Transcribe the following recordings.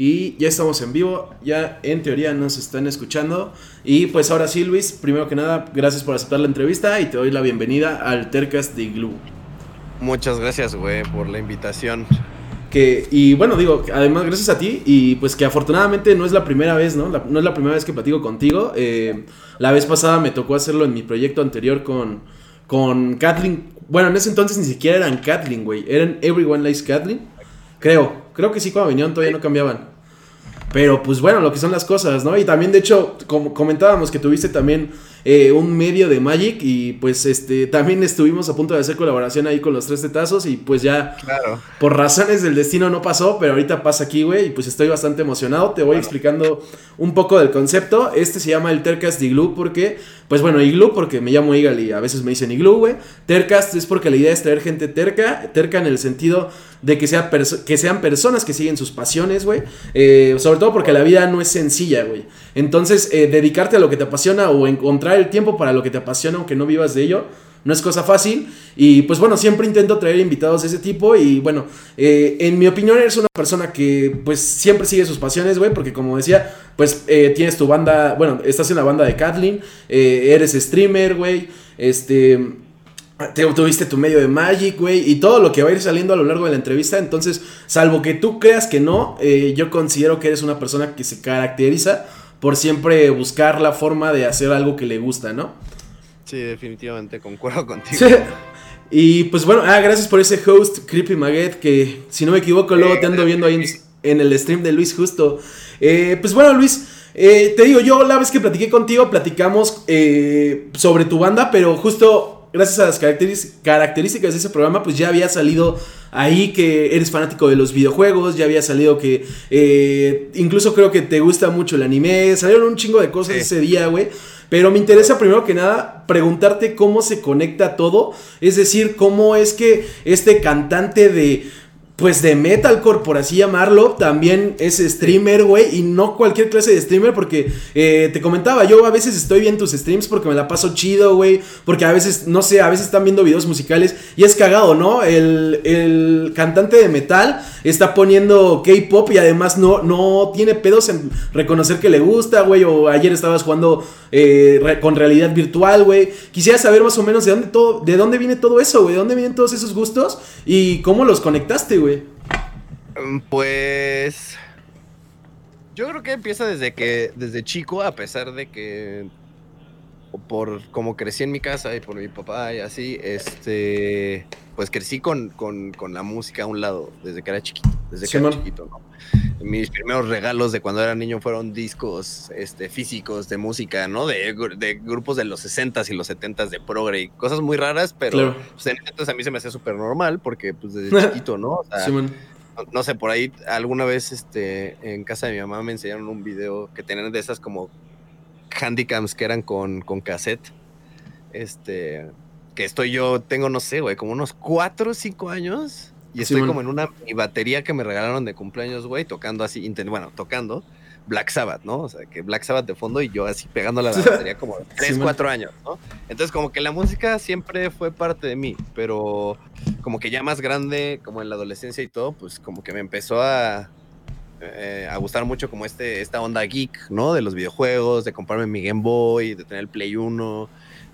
Y ya estamos en vivo, ya en teoría nos están escuchando. Y pues ahora sí, Luis, primero que nada, gracias por aceptar la entrevista y te doy la bienvenida al Tercast de Glue. Muchas gracias, güey, por la invitación. Que, y bueno, digo, además gracias a ti y pues que afortunadamente no es la primera vez, ¿no? no es la primera vez que platico contigo. Eh, la vez pasada me tocó hacerlo en mi proyecto anterior con, con Kathleen. Bueno, en ese entonces ni siquiera eran Kathleen, güey. Eran Everyone Likes Kathleen. Creo, creo que sí, cuando vinieron todavía no cambiaban. Pero pues bueno, lo que son las cosas, ¿no? Y también, de hecho, como comentábamos que tuviste también eh, un medio de Magic y pues este también estuvimos a punto de hacer colaboración ahí con los tres tetazos y pues ya claro. por razones del destino no pasó, pero ahorita pasa aquí, güey, y pues estoy bastante emocionado. Te voy explicando un poco del concepto. Este se llama el Tercast Igloo porque, pues bueno, Igloo porque me llamo Igal y a veces me dicen Igloo, güey. Tercast es porque la idea es traer gente terca, terca en el sentido de que, sea que sean personas que siguen sus pasiones, güey. Eh, sobre todo porque la vida no es sencilla, güey. Entonces, eh, dedicarte a lo que te apasiona o encontrar el tiempo para lo que te apasiona, aunque no vivas de ello, no es cosa fácil. Y pues bueno, siempre intento traer invitados de ese tipo. Y bueno, eh, en mi opinión eres una persona que pues siempre sigue sus pasiones, güey. Porque como decía, pues tienes tu banda, bueno, estás en la banda de Kathleen, eres streamer, güey. Este te, tuviste tu medio de Magic, güey, y todo lo que va a ir saliendo a lo largo de la entrevista. Entonces, salvo que tú creas que no, eh, yo considero que eres una persona que se caracteriza por siempre buscar la forma de hacer algo que le gusta, ¿no? Sí, definitivamente concuerdo contigo. Y pues bueno, ah, gracias por ese host, Creepy Maguette, que si no me equivoco, luego te ando viendo ahí en, el stream de Luis Justo. Eh, pues bueno, Luis, eh, te digo, yo la vez que platiqué contigo, platicamos sobre tu banda, pero justo gracias a las características de ese programa, pues ya había salido ahí que eres fanático de los videojuegos, ya había salido que eh, incluso creo que te gusta mucho el anime, salieron un chingo de cosas ese día, güey. Pero me interesa primero que nada preguntarte cómo se conecta todo, es decir, cómo es que este cantante de pues de metalcore, por así llamarlo, también es streamer, güey, y no cualquier clase de streamer, porque eh, te comentaba, yo a veces estoy viendo tus streams porque me la paso chido, güey, porque a veces, no sé, a veces están viendo videos musicales y es cagado, ¿no? El, el cantante de metal está poniendo K-pop y además no, no tiene pedos en reconocer que le gusta, güey, o ayer estabas jugando eh, con realidad virtual, güey. Quisiera saber más o menos de dónde, todo, de dónde viene todo eso, güey, de dónde vienen todos esos gustos y cómo los conectaste, güey. Mm, pues. Yo creo que empieza desde que. Desde chico, a pesar de que. Por como crecí en mi casa y por mi papá y así, este. Pues crecí con, con, la música a un lado, desde que era chiquito. Desde que era chiquito, ¿no? Mis primeros regalos de cuando era niño fueron discos este, físicos de música, ¿no? De, de grupos de los 60s y los 70s de progre y cosas muy raras, pero pues, entonces a mí se me hacía súper normal porque pues desde chiquito, ¿no? O sea, no, sé, por ahí alguna vez este, en casa de mi mamá me enseñaron un video que tenían de esas como handicams que eran con, con cassette. Este, que estoy yo, tengo, no sé, güey, como unos 4 o 5 años y estoy como en una batería que me regalaron de cumpleaños, güey, tocando así, bueno, tocando Black Sabbath, ¿no? O sea, que Black Sabbath de fondo y yo así pegándole a la batería como 3, 4 años, ¿no? Entonces, como que la música siempre fue parte de mí, pero como que ya más grande, como en la adolescencia y todo, pues como que me empezó a, eh, a gustar mucho como este, esta onda geek, ¿no? De los videojuegos, de comprarme mi Game Boy, de tener el Play 1,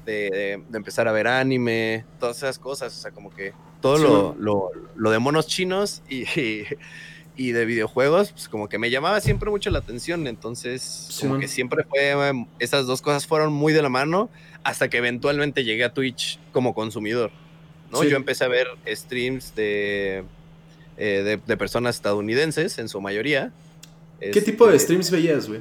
de, de empezar a ver anime, todas esas cosas, o sea, como que todo lo, lo, de monos chinos y, y, de videojuegos, pues como que me llamaba siempre mucho la atención. Entonces, como que siempre fue, esas dos cosas fueron muy de la mano hasta que eventualmente llegué a Twitch como consumidor. ¿no? Yo empecé a ver streams de, eh, de, personas estadounidenses, en su mayoría. ¿Qué tipo de este, streams veías, güey?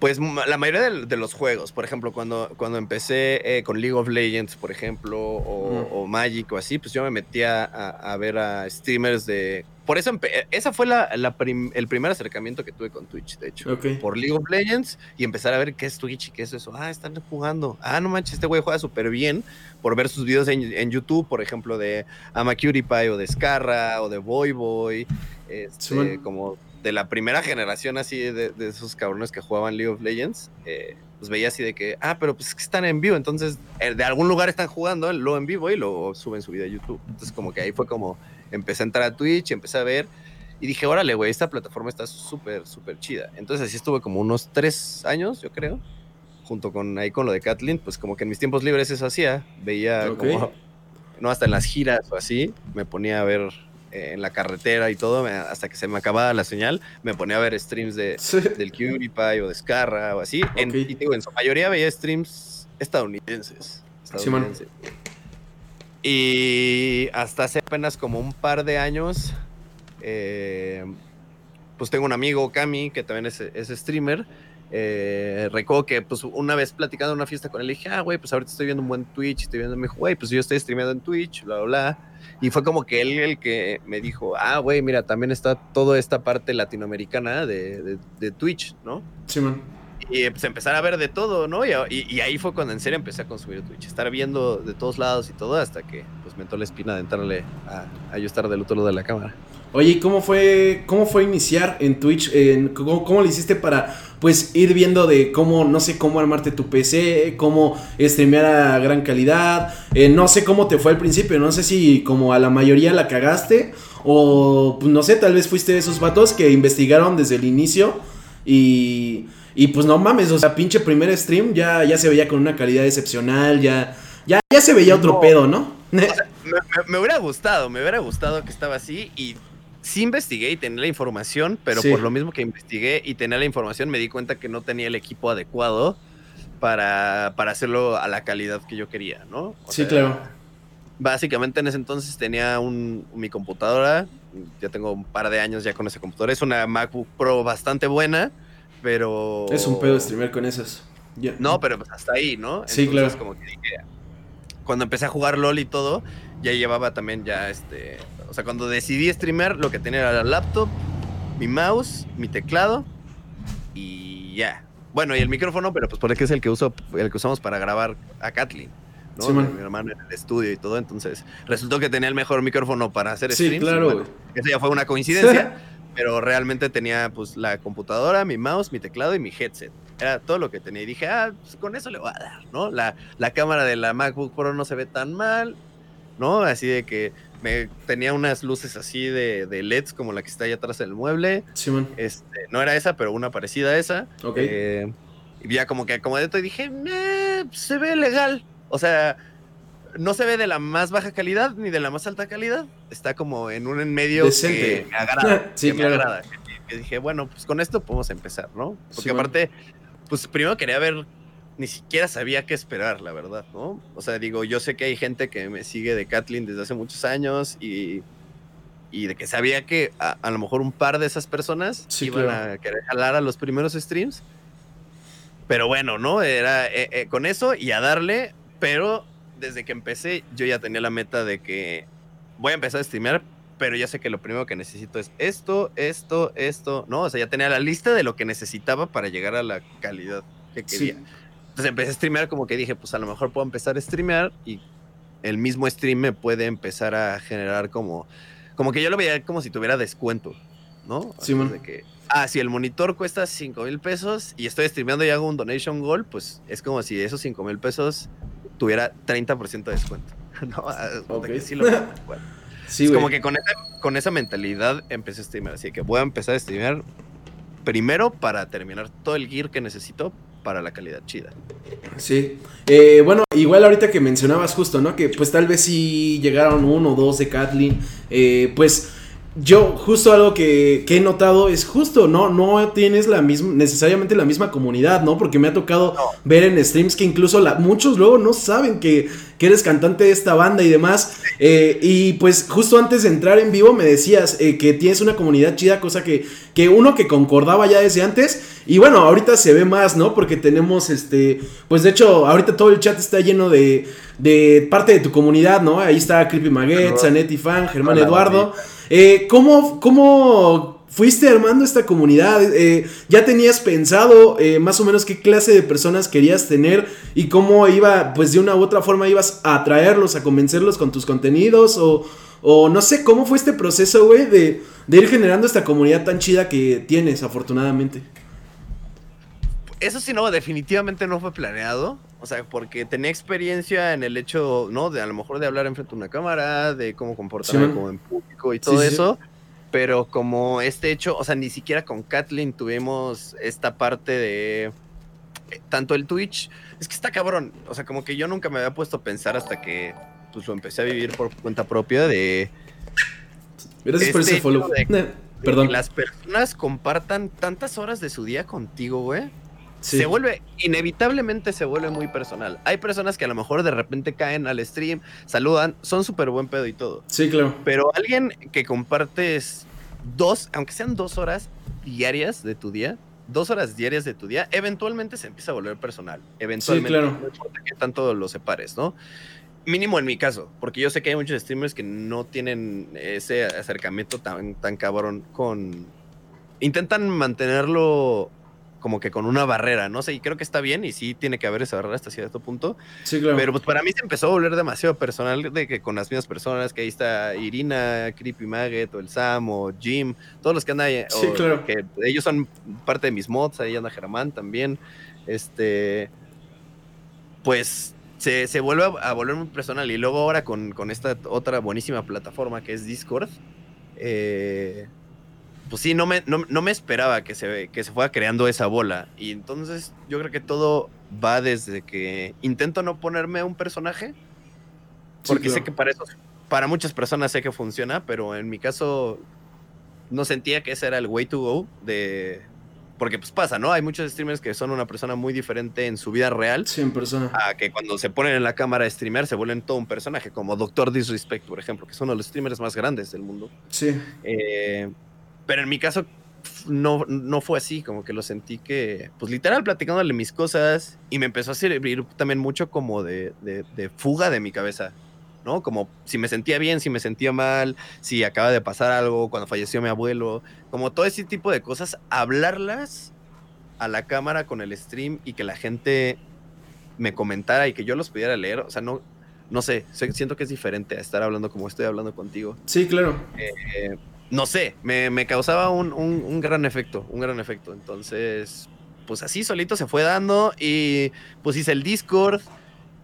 Pues la mayoría de, los juegos, por ejemplo, cuando, cuando empecé eh, con League of Legends, por ejemplo, o, Magic o así, pues yo me metía a, ver a streamers de... Por eso, esa fue la, el primer acercamiento que tuve con Twitch, de hecho. Por League of Legends y empezar a ver qué es Twitch y qué es eso. Ah, están jugando. Ah, no manches, este güey juega súper bien por ver sus videos en, YouTube, por ejemplo, de Pie o de Scarra o de Boy Boy. Este, como de la primera generación así de, esos cabrones que jugaban League of Legends, eh, pues veía así de que, ah, pero pues es que están en vivo, entonces eh, de algún lugar están jugando lo en vivo y lo suben su video a YouTube. Entonces como que ahí fue como empecé a entrar a Twitch, empecé a ver Y dije, órale, güey, esta plataforma está súper, súper chida. Entonces así estuve como unos tres años, yo creo, junto con ahí con lo de Kathleen, pues como que en mis tiempos libres eso hacía. Veía como, no, hasta en las giras o así, me ponía a ver en la carretera y todo, hasta que se me acababa la señal, me ponía a ver streams de, del PewDiePie o de Scarra o así. En, y digo, en su mayoría veía streams estadounidenses. estadounidenses. y hasta hace apenas como un par de años eh, pues tengo un amigo, Cami, que también es, streamer. Eh, recuerdo que pues una vez platicando en una fiesta con él, dije, ah, güey, pues ahorita estoy viendo un buen Twitch, estoy viendo, me dijo, güey, pues yo estoy streameando en Twitch, bla, bla, bla. Y fue como que él el que me dijo, ah, güey, mira, también está toda esta parte latinoamericana de, de, Twitch, ¿no? Sí, man. Y pues empezar a ver de todo, ¿no? Y, y, ahí fue cuando en serio empecé a consumir Twitch, estar viendo de todos lados y todo hasta que pues me entró la espina de entrarle a, a yo estar del otro lado de la cámara. Oye, ¿cómo fue, cómo fue iniciar en Twitch? ¿cómo, ¿Cómo, lo hiciste para, pues, ir viendo de cómo, no sé, cómo armarte tu PC, cómo streamear a gran calidad? Eh, no sé cómo te fue al principio, no sé si como a la mayoría la cagaste o, pues, no sé, tal vez fuiste de esos vatos que investigaron desde el inicio y, y pues no mames, o sea, pinche primer stream ya, ya se veía con una calidad excepcional, ya, ya, ya se veía otro pedo, ¿no? me, me, hubiera gustado, me hubiera gustado que estaba así y sí investigué y tenía la información, pero por lo mismo que investigué y tenía la información, me di cuenta que no tenía el equipo adecuado para, hacerlo a la calidad que yo quería, ¿no? sí, claro. Básicamente en ese entonces tenía un, mi computadora, ya tengo un par de años ya con esa computadora, es una MacBook Pro bastante buena, pero... Es un pedo streamer con esas. No, pero pues hasta ahí, ¿no? Sí, claro. Como que cuando empecé a jugar LOL y todo, ya llevaba también ya este o sea, cuando decidí streamer, lo que tenía era la laptop, mi mouse, mi teclado y ya. Bueno, y el micrófono, pero pues porque es el que uso, el que usamos para grabar a Kathleen. ¿no? mi hermano en el estudio y todo, entonces resultó que tenía el mejor micrófono para hacer streams. Sí, claro. eso ya fue una coincidencia, pero realmente tenía pues la computadora, mi mouse, mi teclado y mi headset. Era todo lo que tenía y dije, ah, pues con eso le voy a dar, ¿no? La, la cámara de la MacBook Pro no se ve tan mal, ¿no? Así de que me tenía unas luces así de, de, LEDs como la que está ahí atrás del mueble. Sí, man. Este, no era esa, pero una parecida a esa. Ok. Eh, y ya como que acomodé todo y dije, se ve legal. O sea, no se ve de la más baja calidad ni de la más alta calidad. Está como en un en medio que me agrada. sí, me agrada. Que, dije, bueno, pues con esto podemos empezar, ¿no? Porque aparte, pues primero quería ver ni siquiera sabía qué esperar, la verdad, ¿no? O sea, digo, yo sé que hay gente que me sigue de Kathleen desde hace muchos años y, y de que sabía que a, lo mejor un par de esas personas iban a querer jalar a los primeros streams. Pero bueno, ¿no? Era eh, eh, con eso y a darle, pero desde que empecé yo ya tenía la meta de que voy a empezar a streamear, pero ya sé que lo primero que necesito es esto, esto, esto, ¿no? O sea, ya tenía la lista de lo que necesitaba para llegar a la calidad que quería. Entonces empecé a streamear como que dije, pues a lo mejor puedo empezar a streamear y el mismo stream me puede empezar a generar como, como que yo lo veía como si tuviera descuento, ¿no? Sí, de que, ah, si el monitor cuesta 5 mil pesos y estoy streameando y hago un donation goal, pues es como si esos 5 mil pesos tuviera 30% de descuento. ¿no? Ah, okay. sí lo sí, es como que con esa, con esa mentalidad empecé a streamear. Así que voy a empezar a streamear primero para terminar todo el gear que necesito para la calidad chida. Sí. Eh, bueno, igual ahorita que mencionabas justo, ¿no? Que pues tal vez si llegaron uno o dos de Kathleen, eh, pues yo justo algo que, he notado es justo, ¿no? No tienes la misma, necesariamente la misma comunidad, ¿no? Porque me ha tocado ver en streams que incluso la, muchos luego no saben que, eres cantante de esta banda y demás. Eh, y pues justo antes de entrar en vivo me decías eh, que tienes una comunidad chida, cosa que, que uno que concordaba ya desde antes. Y bueno, ahorita se ve más, ¿no? Porque tenemos este, pues de hecho, ahorita todo el chat está lleno de, de parte de tu comunidad, ¿no? Ahí está Creepy Maguette, Zanetti Fan, Germán Eduardo. Eh, ¿cómo, ¿Cómo fuiste armando esta comunidad? Eh, ¿Ya tenías pensado eh, más o menos qué clase de personas querías tener y cómo iba, pues de una u otra forma ibas a atraerlos, a convencerlos con tus contenidos? O, o no sé, ¿cómo fue este proceso, güey, de, de ir generando esta comunidad tan chida que tienes, afortunadamente? Eso sí, no, definitivamente no fue planeado. O sea, porque tenía experiencia en el hecho, ¿no? De a lo mejor de hablar enfrente de una cámara, de cómo comportarme como en público y todo eso. Pero como este hecho, o sea, ni siquiera con Kathleen tuvimos esta parte de eh, tanto el Twitch, es que está cabrón, o sea, como que yo nunca me había puesto a pensar hasta que pues lo empecé a vivir por cuenta propia de Gracias por Este ese follow. de- Eh, Perdón. que las personas compartan tantas horas de su día contigo, güey. Sí. Se vuelve, inevitablemente se vuelve muy personal. Hay personas que a lo mejor de repente caen al stream, saludan, son súper buen pedo y todo. Sí, claro. Pero alguien que compartes dos, aunque sean dos horas diarias de tu día, dos horas diarias de tu día, eventualmente se empieza a volver personal. Eventualmente, claro. no importa que tanto lo separes, ¿no? Mínimo en mi caso, porque yo sé que hay muchos streamers que no tienen ese acercamiento tan, tan cabrón con... Intentan mantenerlo como que con una barrera, no sé, y creo que está bien y sí tiene que haber esa barrera hasta cierto punto, Sí, claro. pero pues para mí se empezó a volver demasiado personal de que con las mismas personas, que ahí está Irina, Creepy Maggot, o el Sam, o Jim, todos los que andan ahí, Sí, o claro. que ellos son parte de mis mods, ahí anda Germán también, este, pues se, se vuelve a, a volver muy personal y luego ahora con, con esta otra buenísima plataforma que es Discord, eh, pues sí, no me, no, no me esperaba que se, que se fuera creando esa bola. Y entonces yo creo que todo va desde que intento no ponerme un personaje, Sí, porque sé que para eso, para muchas personas sé que funciona, pero en mi caso no sentía que ese era el way to go de... Porque pues pasa, ¿no? Hay muchos streamers que son una persona muy diferente en su vida real Sí, en persona. a que cuando se ponen en la cámara a streamear se vuelven todo un personaje, como Doctor Disrespect, por ejemplo, que es uno de los streamers más grandes del mundo. Sí. Eh, pero en mi caso no, no fue así, como que lo sentí que, pues literal, platicándole mis cosas y me empezó a servir también mucho como de, de- de fuga de mi cabeza, ¿no? Como si me sentía bien, si me sentía mal, si acaba de pasar algo, cuando falleció mi abuelo, como todo ese tipo de cosas, hablarlas a la cámara con el stream y que la gente me comentara y que yo los pudiera leer, o sea, no, no sé, sé- siento que es diferente a estar hablando como estoy hablando contigo Sí, claro. eh, no sé, me, me causaba un, un- un gran efecto, un gran efecto. Entonces, pues así solito se fue dando y pues hice el Discord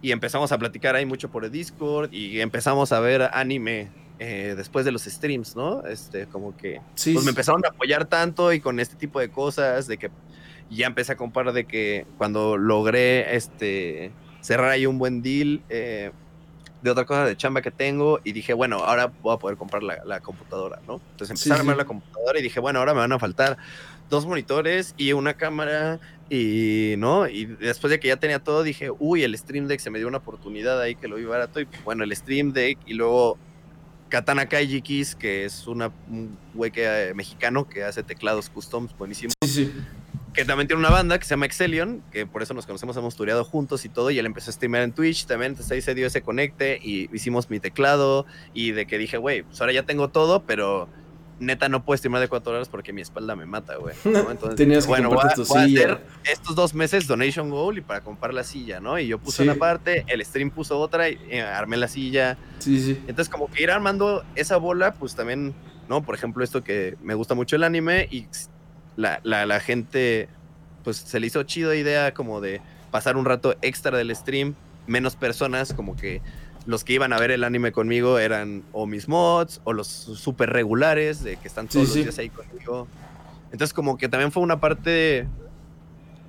y empezamos a platicar ahí mucho por el Discord y empezamos a ver anime eh, después de los streams, ¿no? Este, como que Sí. pues me empezaron a apoyar tanto y con este tipo de cosas, de que ya empecé a comparar de que cuando logré este cerrar ahí un buen deal eh, de otra cosa de chamba que tengo y dije, bueno, ahora voy a poder comprar la, la computadora, ¿no? Entonces empecé Sí, a armar sí. la computadora y dije, bueno, ahora me van a faltar dos monitores y una cámara y, ¿no? Y después de que ya tenía todo, dije, uy, el Stream Deck se me dio una oportunidad ahí que lo vi barato y bueno, el Stream Deck y luego Katana Kaiji Keys, que es una, un güey que, eh, mexicano que hace teclados customs buenísimo, Sí, sí. Que también tiene una banda que se llama Excelion, que por eso nos conocemos, hemos tureado juntos y todo, y él empezó a streamear en Twitch también, entonces ahí se dio ese conecte y hicimos mi teclado y de que dije, güey, pues ahora ya tengo todo, pero neta no puedo streamear de cuatro horas porque mi espalda me mata, güey. ¿no? Entonces, Tenías que bueno, voy a, tu voy a silla. hacer estos dos meses donation goal y para comprar la silla, ¿no? Y yo puse Sí. una parte, el stream puso otra y eh, armé la silla, Sí, sí. entonces, como que ir armando esa bola, pues también, ¿no? Por ejemplo, esto que me gusta mucho el anime y la, la, la gente, pues se le hizo chido idea como de pasar un rato extra del stream, menos personas, como que los que iban a ver el anime conmigo eran o mis mods o los super regulares, de que están todos sí. los días ahí conmigo. Entonces, como que también fue una parte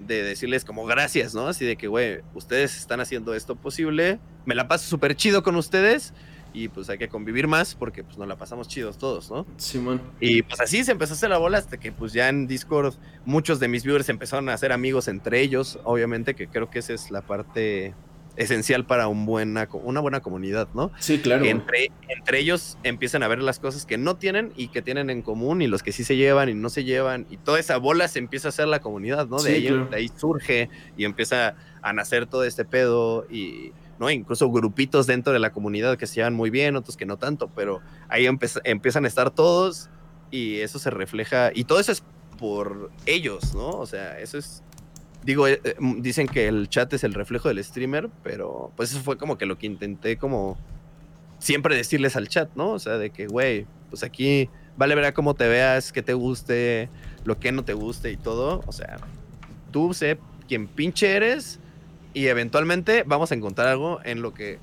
de decirles como gracias, ¿no? Así de que, güey, ustedes están haciendo esto posible, me la paso súper chido con ustedes y pues hay que convivir más porque pues nos la pasamos chidos todos, ¿no? Simón. Y pues así se empezó a hacer la bola hasta que pues ya en Discord muchos de mis viewers empezaron a hacer amigos entre ellos, obviamente que creo que esa es la parte esencial para un buena, una buena comunidad, ¿no? Sí, claro. Entre, entre ellos empiezan a ver las cosas que no tienen y que tienen en común y los que sí se llevan y no se llevan y toda esa bola se empieza a hacer la comunidad, ¿no? De, Sí, ahí, claro. de ahí surge y empieza a nacer todo este pedo y, ¿no? Incluso grupitos dentro de la comunidad que se llevan muy bien, otros que no tanto, pero ahí empiezan a estar todos y eso se refleja y todo eso es por ellos, ¿no? O sea, eso es digo, eh, eh, mm, dicen que el chat es el reflejo del streamer, pero pues eso fue como que lo que intenté como siempre decirles al chat, ¿no? O sea, de que, güey, pues aquí vale ver a cómo te veas, que te guste, lo que no te guste y todo. O sea, tú sé quién pinche eres y eventualmente vamos a encontrar algo en lo que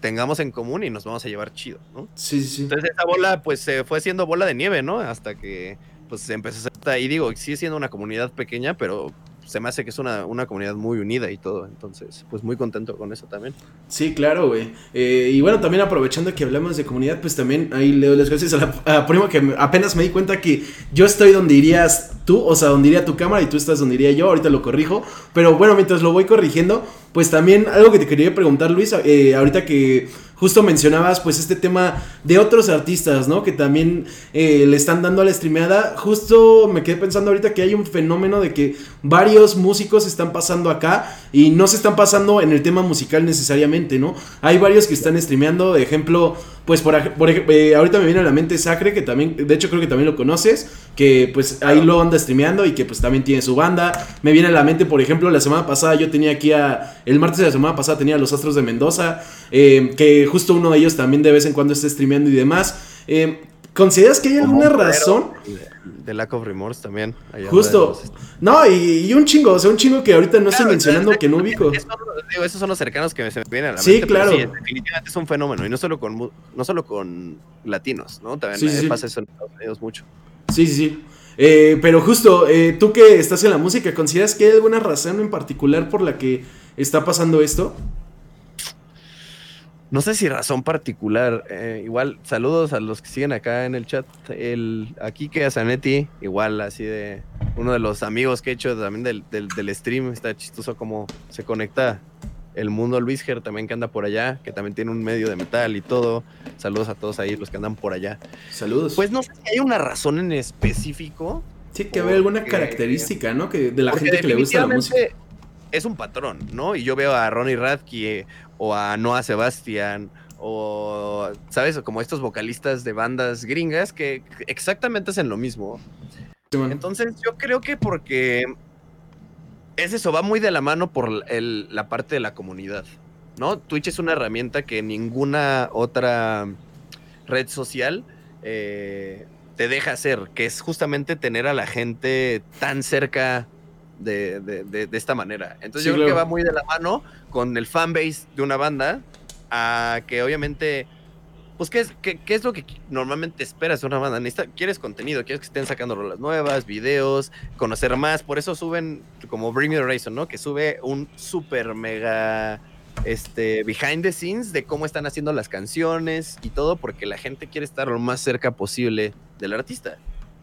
tengamos en común y nos vamos a llevar chido, ¿no? Sí, sí. Entonces esa bola pues se fue haciendo bola de nieve, ¿no? Hasta que pues se empezó a hacer, y digo, sigue siendo una comunidad pequeña, pero se me hace que es una, una, comunidad muy unida y todo. Entonces, pues muy contento con eso también. Sí, claro, güey. Eh, y bueno, también aprovechando que hablamos de comunidad, pues también ahí le doy las gracias a la a que apenas me di cuenta que yo estoy donde irías tú, o sea, donde iría tu cámara y tú estás donde iría yo. Ahorita lo corrijo. Pero bueno, mientras lo voy corrigiendo, pues también algo que te quería preguntar, Luis, eh, ahorita que justo mencionabas pues este tema de otros artistas, ¿no? Que también eh, le están dando a la streameada. Justo me quedé pensando ahorita que hay un fenómeno de que varios músicos están pasando acá y no se están pasando en el tema musical necesariamente, ¿no? Hay varios que están streameando, de ejemplo, pues por, ejemplo, eh, ahorita me viene a la mente Sacre, que también, de hecho creo que también lo conoces, que pues ahí lo anda streameando y que pues también tiene su banda. Me viene a la mente, por ejemplo, la semana pasada yo tenía aquí a, el martes de la semana pasada tenía a los Astros de Mendoza, eh, que justo uno de ellos también de vez en cuando está streameando y demás. Eh, ¿Consideras que hay alguna razón? De Lack of Remorse también. Justo. No, y, un chingo, o sea, un chingo que ahorita no estoy mencionando que no ubico. esos son los cercanos que se me vienen a la sí, mente. Claro. Sí, claro. definitivamente es un fenómeno, y no solo con, no solo con latinos, ¿no? También pasa eso en Estados Unidos mucho. Sí, sí, sí. Eh, pero justo, eh, tú que estás en la música, ¿consideras que hay alguna razón en particular por la que está pasando esto? No sé si razón particular. Eh, igual, saludos a los que siguen acá en el chat. El, aquí que Zanetti, igual, así de uno de los amigos que he hecho también del, del, stream. Está chistoso cómo se conecta el mundo. Luis Ger también que anda por allá, que también tiene un medio de metal y todo. Saludos a todos ahí, los que andan por allá. Saludos. Pues no sé si hay una razón en específico. Sí, que ve alguna característica, ¿no? Que de la gente que le gusta la música. Es un patrón, ¿no? Y yo veo a Ronnie Radke o a Noah Sebastian o, ¿sabes? Como estos vocalistas de bandas gringas que exactamente hacen lo mismo. Entonces yo creo que porque es eso, va muy de la mano por la parte de la comunidad, ¿no? Twitch es una herramienta que ninguna otra red social eh, te deja hacer, que es justamente tener a la gente tan cerca de, esta manera. Entonces yo creo que va muy de la mano con el fanbase de una banda a que obviamente, pues ¿qué es, qué, es lo que normalmente esperas de una banda? quieres contenido, quieres que estén sacando rolas nuevas, videos, conocer más, por eso suben como Bring Me Horizon, ¿no? Que sube un super mega este behind the scenes de cómo están haciendo las canciones y todo porque la gente quiere estar lo más cerca posible del artista,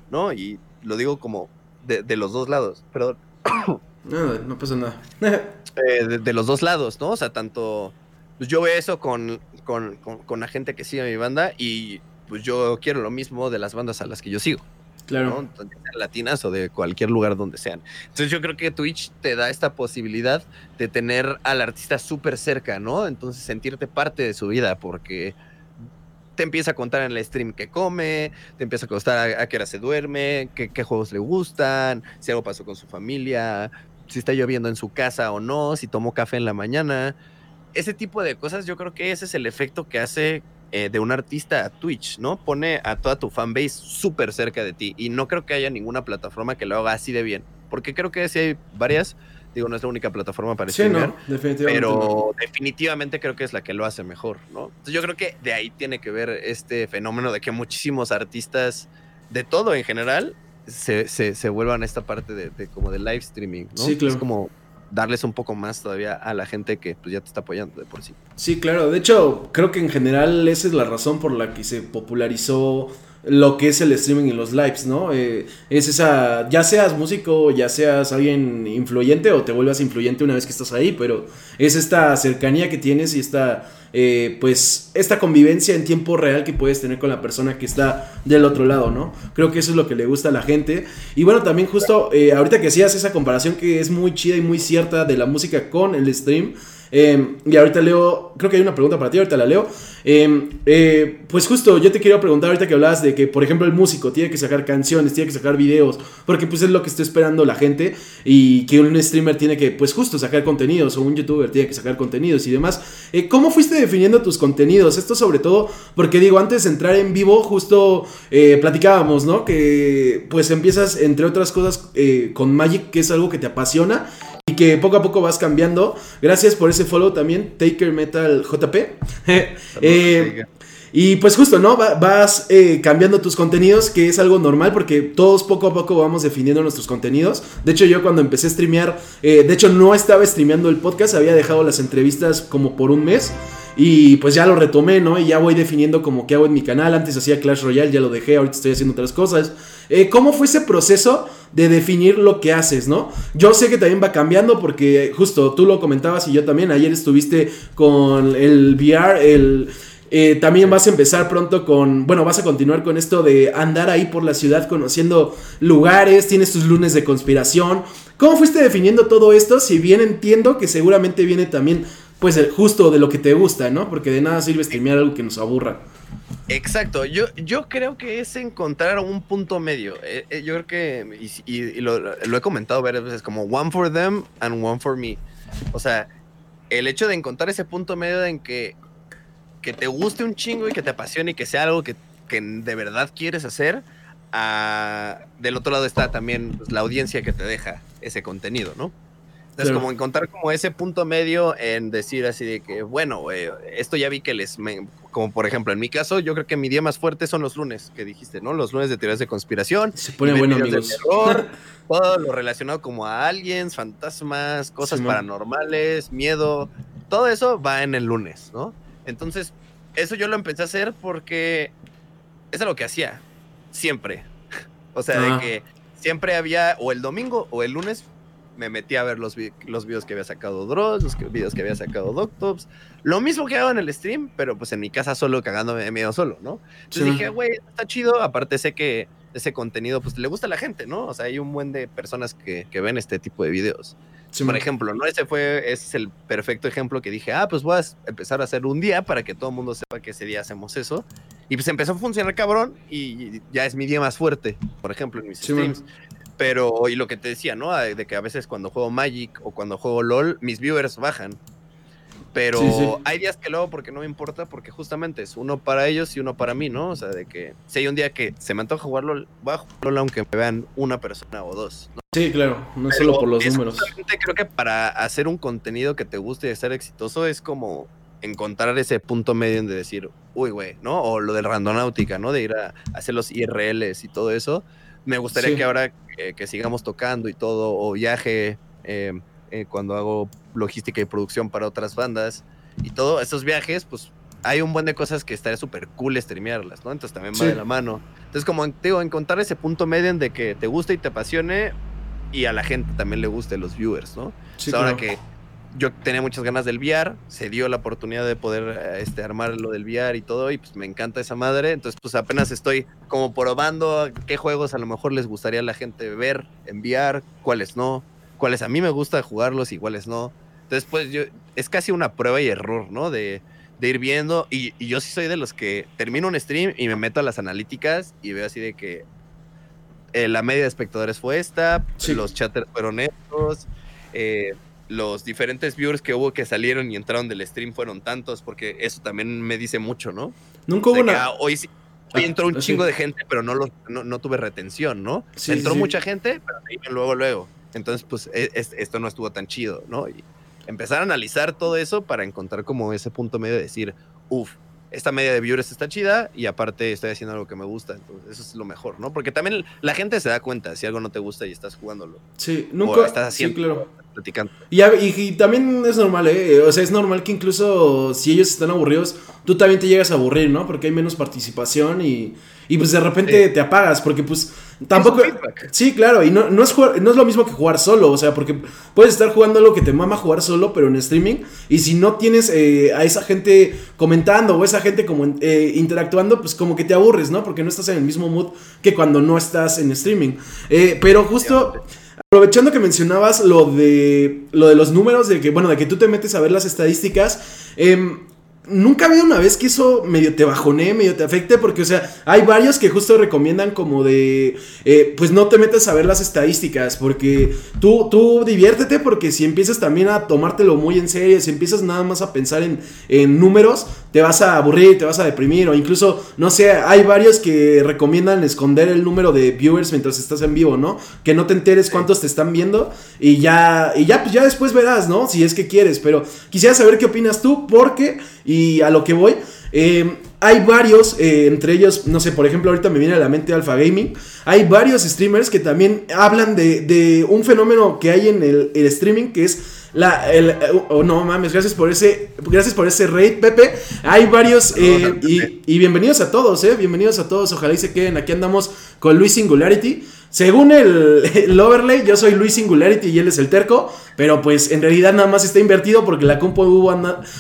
¿no? Y lo digo como de, de los dos lados, perdón. No, no pasa nada. Eh, de, los dos lados, ¿no? O sea, tanto. Pues yo veo eso con, con, la gente que sigue mi banda y pues yo quiero lo mismo de las bandas a las que yo sigo. Claro. latinas o de cualquier lugar donde sean. Entonces yo creo que Twitch te da esta posibilidad de tener al artista súper cerca, ¿no? Entonces sentirte parte de su vida porque te empieza a contar en el stream qué come, te empieza a contar a, qué hora se duerme, qué, juegos le gustan, si algo pasó con su familia, si está lloviendo en su casa o no, si tomó café en la mañana. Ese tipo de cosas, yo creo que ese es el efecto que hace eh, de un artista a Twitch, ¿no? Pone a toda tu fanbase súper cerca de ti. Y no creo que haya ninguna plataforma que lo haga así de bien. Porque creo que sí hay varias Digo, no es la única plataforma para sí, no, definitivamente pero definitivamente creo que es la que lo hace mejor, ¿no? Entonces yo creo que de ahí tiene que ver este fenómeno de que muchísimos artistas de todo en general se, se, vuelvan a esta parte de, como de live streaming, ¿no? Sí, claro. Es como darles un poco más todavía a la gente que pues, ya te está apoyando de por sí. Sí, claro. De hecho, creo que en general esa es la razón por la que se popularizó lo que es el streaming y los lives, ¿no? Eh, es esa, ya seas músico, ya seas alguien influyente o te vuelvas influyente una vez que estás ahí, pero es esta cercanía que tienes y esta, eh, pues, esta convivencia en tiempo real que puedes tener con la persona que está del otro lado, ¿no? Creo que eso es lo que le gusta a la gente. Y bueno, también justo, eh, ahorita que hacías esa comparación que es muy chida y muy cierta de la música con el stream, Em, y ahorita leo, creo que hay una pregunta para ti, ahorita la leo. Em, eh, pues justo yo te quería preguntar ahorita que hablabas de que, por ejemplo, el músico tiene que sacar canciones, tiene que sacar videos, porque pues es lo que está esperando la gente y que un streamer tiene que, pues justo, sacar contenidos o un youtuber tiene que sacar contenidos y demás. Eh, ¿Cómo fuiste definiendo tus contenidos? Esto sobre todo porque digo, antes de entrar en vivo, justo eh, platicábamos, ¿no? Que pues empiezas, entre otras cosas, con Magic, que es algo que te apasiona que poco a poco vas cambiando. Gracias por ese follow también, Taker Metal JP. eh, y pues justo, ¿no? vas eh, cambiando tus contenidos, que es algo normal porque todos poco a poco vamos definiendo nuestros contenidos. De hecho, yo cuando empecé a streamear, eh, de hecho no estaba streameando el podcast, había dejado las entrevistas como por un mes. Y pues ya lo retomé, ¿no? Y ya voy definiendo como qué hago en mi canal. Antes hacía Clash Royale, ya lo dejé, ahorita estoy haciendo otras cosas. Eh, ¿Cómo fue ese proceso de definir lo que haces, ¿no? Yo sé que también va cambiando porque justo tú lo comentabas y yo también. Ayer estuviste con el VR, el eh, también vas a empezar pronto con, bueno, vas a continuar con esto de andar ahí por la ciudad conociendo lugares, tienes tus lunes de conspiración. ¿Cómo fuiste definiendo todo esto? Si bien entiendo que seguramente viene también, pues, justo de lo que te gusta, ¿no? Porque de nada sirve streamear algo que nos aburra. Exacto, yo, yo creo que es encontrar un punto medio. Eh, eh, yo creo que, y, lo, lo, he comentado varias veces, como one for them and one for me. O sea, el hecho de encontrar ese punto medio en que que te guste un chingo y que te apasione y que sea algo que, de verdad quieres hacer, ah, del otro lado está también pues, la audiencia que te deja ese contenido, ¿no? Entonces, como encontrar como ese punto medio en decir así de que, bueno, esto ya vi que les, como por ejemplo en mi caso, yo creo que mi día más fuerte son los lunes, que dijiste, ¿no? Los lunes de teorías de conspiración. Se pone bueno, amigos. todo lo relacionado como a aliens, fantasmas, cosas paranormales, miedo, todo eso va en el lunes, ¿no? Entonces, eso yo lo empecé a hacer porque eso es lo que hacía, siempre. o sea, de que siempre había, o el domingo o el lunes, me metí a ver los, los videos que había sacado Dross, los videos que había sacado Doctops. Lo mismo que hago en el stream, pero pues en mi casa solo cagándome medio solo, ¿no? Entonces dije, güey, está chido. Aparte sé que ese contenido pues le gusta a la gente, ¿no? O sea, hay un buen de personas que, que ven este tipo de videos. Por ejemplo, ¿no? Ese fue, ese es el perfecto ejemplo que dije, ah, pues voy a empezar a hacer un día para que todo el mundo sepa que ese día hacemos eso. Y pues empezó a funcionar cabrón y ya es mi día más fuerte, por ejemplo, en mis streams. Pero, y lo que te decía, ¿no? De que a veces cuando juego Magic o cuando juego LOL, mis viewers bajan. Pero hay días que lo hago porque no me importa, porque justamente es uno para ellos y uno para mí, ¿no? O sea, de que si hay un día que se me antoja jugarlo, voy a jugarlo aunque me vean una persona o dos. Sí, claro, no solo por los números. Creo que para hacer un contenido que te guste y ser exitoso es como encontrar ese punto medio de decir, uy, güey, ¿no? O lo del randonáutica, ¿no? De ir a, hacer los IRLs y todo eso. Me gustaría que ahora que sigamos tocando y todo, o viaje, eh, eh, cuando hago logística y producción para otras bandas y todo, esos viajes, pues hay un buen de cosas que estaría súper cool streamearlas, ¿no? Entonces también va de la mano. Entonces, como digo, encontrar ese punto medio en de que te guste y te apasione y a la gente también le guste los viewers, ¿no? ahora que yo tenía muchas ganas del VR, se dio la oportunidad de poder este, armar lo del VR y todo, y pues me encanta esa madre. Entonces, pues apenas estoy como probando qué juegos a lo mejor les gustaría a la gente ver en VR, cuáles no cuáles a mí me gusta jugarlos y cuáles no. Entonces, pues yo, es casi una prueba y error, ¿no? De, ir viendo. Y, yo sí soy de los que termino un stream y me meto a las analíticas y veo así de que eh, la media de espectadores fue esta, los chatters fueron estos, eh, los diferentes viewers que hubo que salieron y entraron del stream fueron tantos, porque eso también me dice mucho, ¿no? Nunca hubo una... Ah, hoy sí. Hoy ah, entró un chingo de gente, pero no, lo, no, tuve retención, ¿no? entró mucha gente, pero luego, luego. Entonces, pues e, esto no estuvo tan chido, ¿no? Y empezar a analizar todo eso para encontrar como ese punto medio de decir, uff, esta media de viewers está chida y aparte estoy haciendo algo que me gusta. Entonces, eso es lo mejor, ¿no? Porque también la gente se da cuenta si algo no te gusta y estás jugándolo. Sí, nunca. estás haciendo. Sí, claro. Platicando. Y, y, también es normal, ¿eh? O sea, es normal que incluso si ellos están aburridos, tú también te llegas a aburrir, ¿no? Porque hay menos participación y, y pues de repente te apagas, porque pues Tampoco. Sí, claro, y no, no, es no es lo mismo que jugar solo, o sea, porque puedes estar jugando algo que te mama jugar solo, pero en streaming, y si no tienes eh, a esa gente comentando o esa gente como eh, interactuando, pues como que te aburres, ¿no? Porque no estás en el mismo mood que cuando no estás en streaming. Eh, pero justo. Aprovechando que mencionabas lo de lo de los números, de que, bueno, de que tú te metes a ver las estadísticas, eh, nunca ha habido una vez que eso medio te bajone, medio te afecte, porque, o sea, hay varios que justo recomiendan como de, eh, pues no te metas a ver las estadísticas, porque tú, tú diviértete, porque si empiezas también a tomártelo muy en serio, si empiezas nada más a pensar en, en números, te vas a aburrir, te vas a deprimir o incluso, no sé, hay varios que recomiendan esconder el número de viewers mientras estás en vivo, ¿no? Que no te enteres cuántos te están viendo y ya, y ya, pues ya después verás, ¿no? Si es que quieres, pero quisiera saber qué opinas tú porque, y a lo que voy, eh, hay varios, eh, entre ellos, no sé, por ejemplo, ahorita me viene a la mente Alpha Gaming. Hay varios streamers que también hablan de, un fenómeno que hay en el, streaming que es la. El, oh, no mames, gracias por ese. Gracias por ese raid, Pepe. Hay varios. Eh, y, y, bienvenidos a todos, eh. Bienvenidos a todos. Ojalá y se queden. Aquí andamos con Luis Singularity. Según el, overlay, yo soy Luis Singularity y él es el terco. Pero pues en realidad nada más está invertido porque la compu hubo,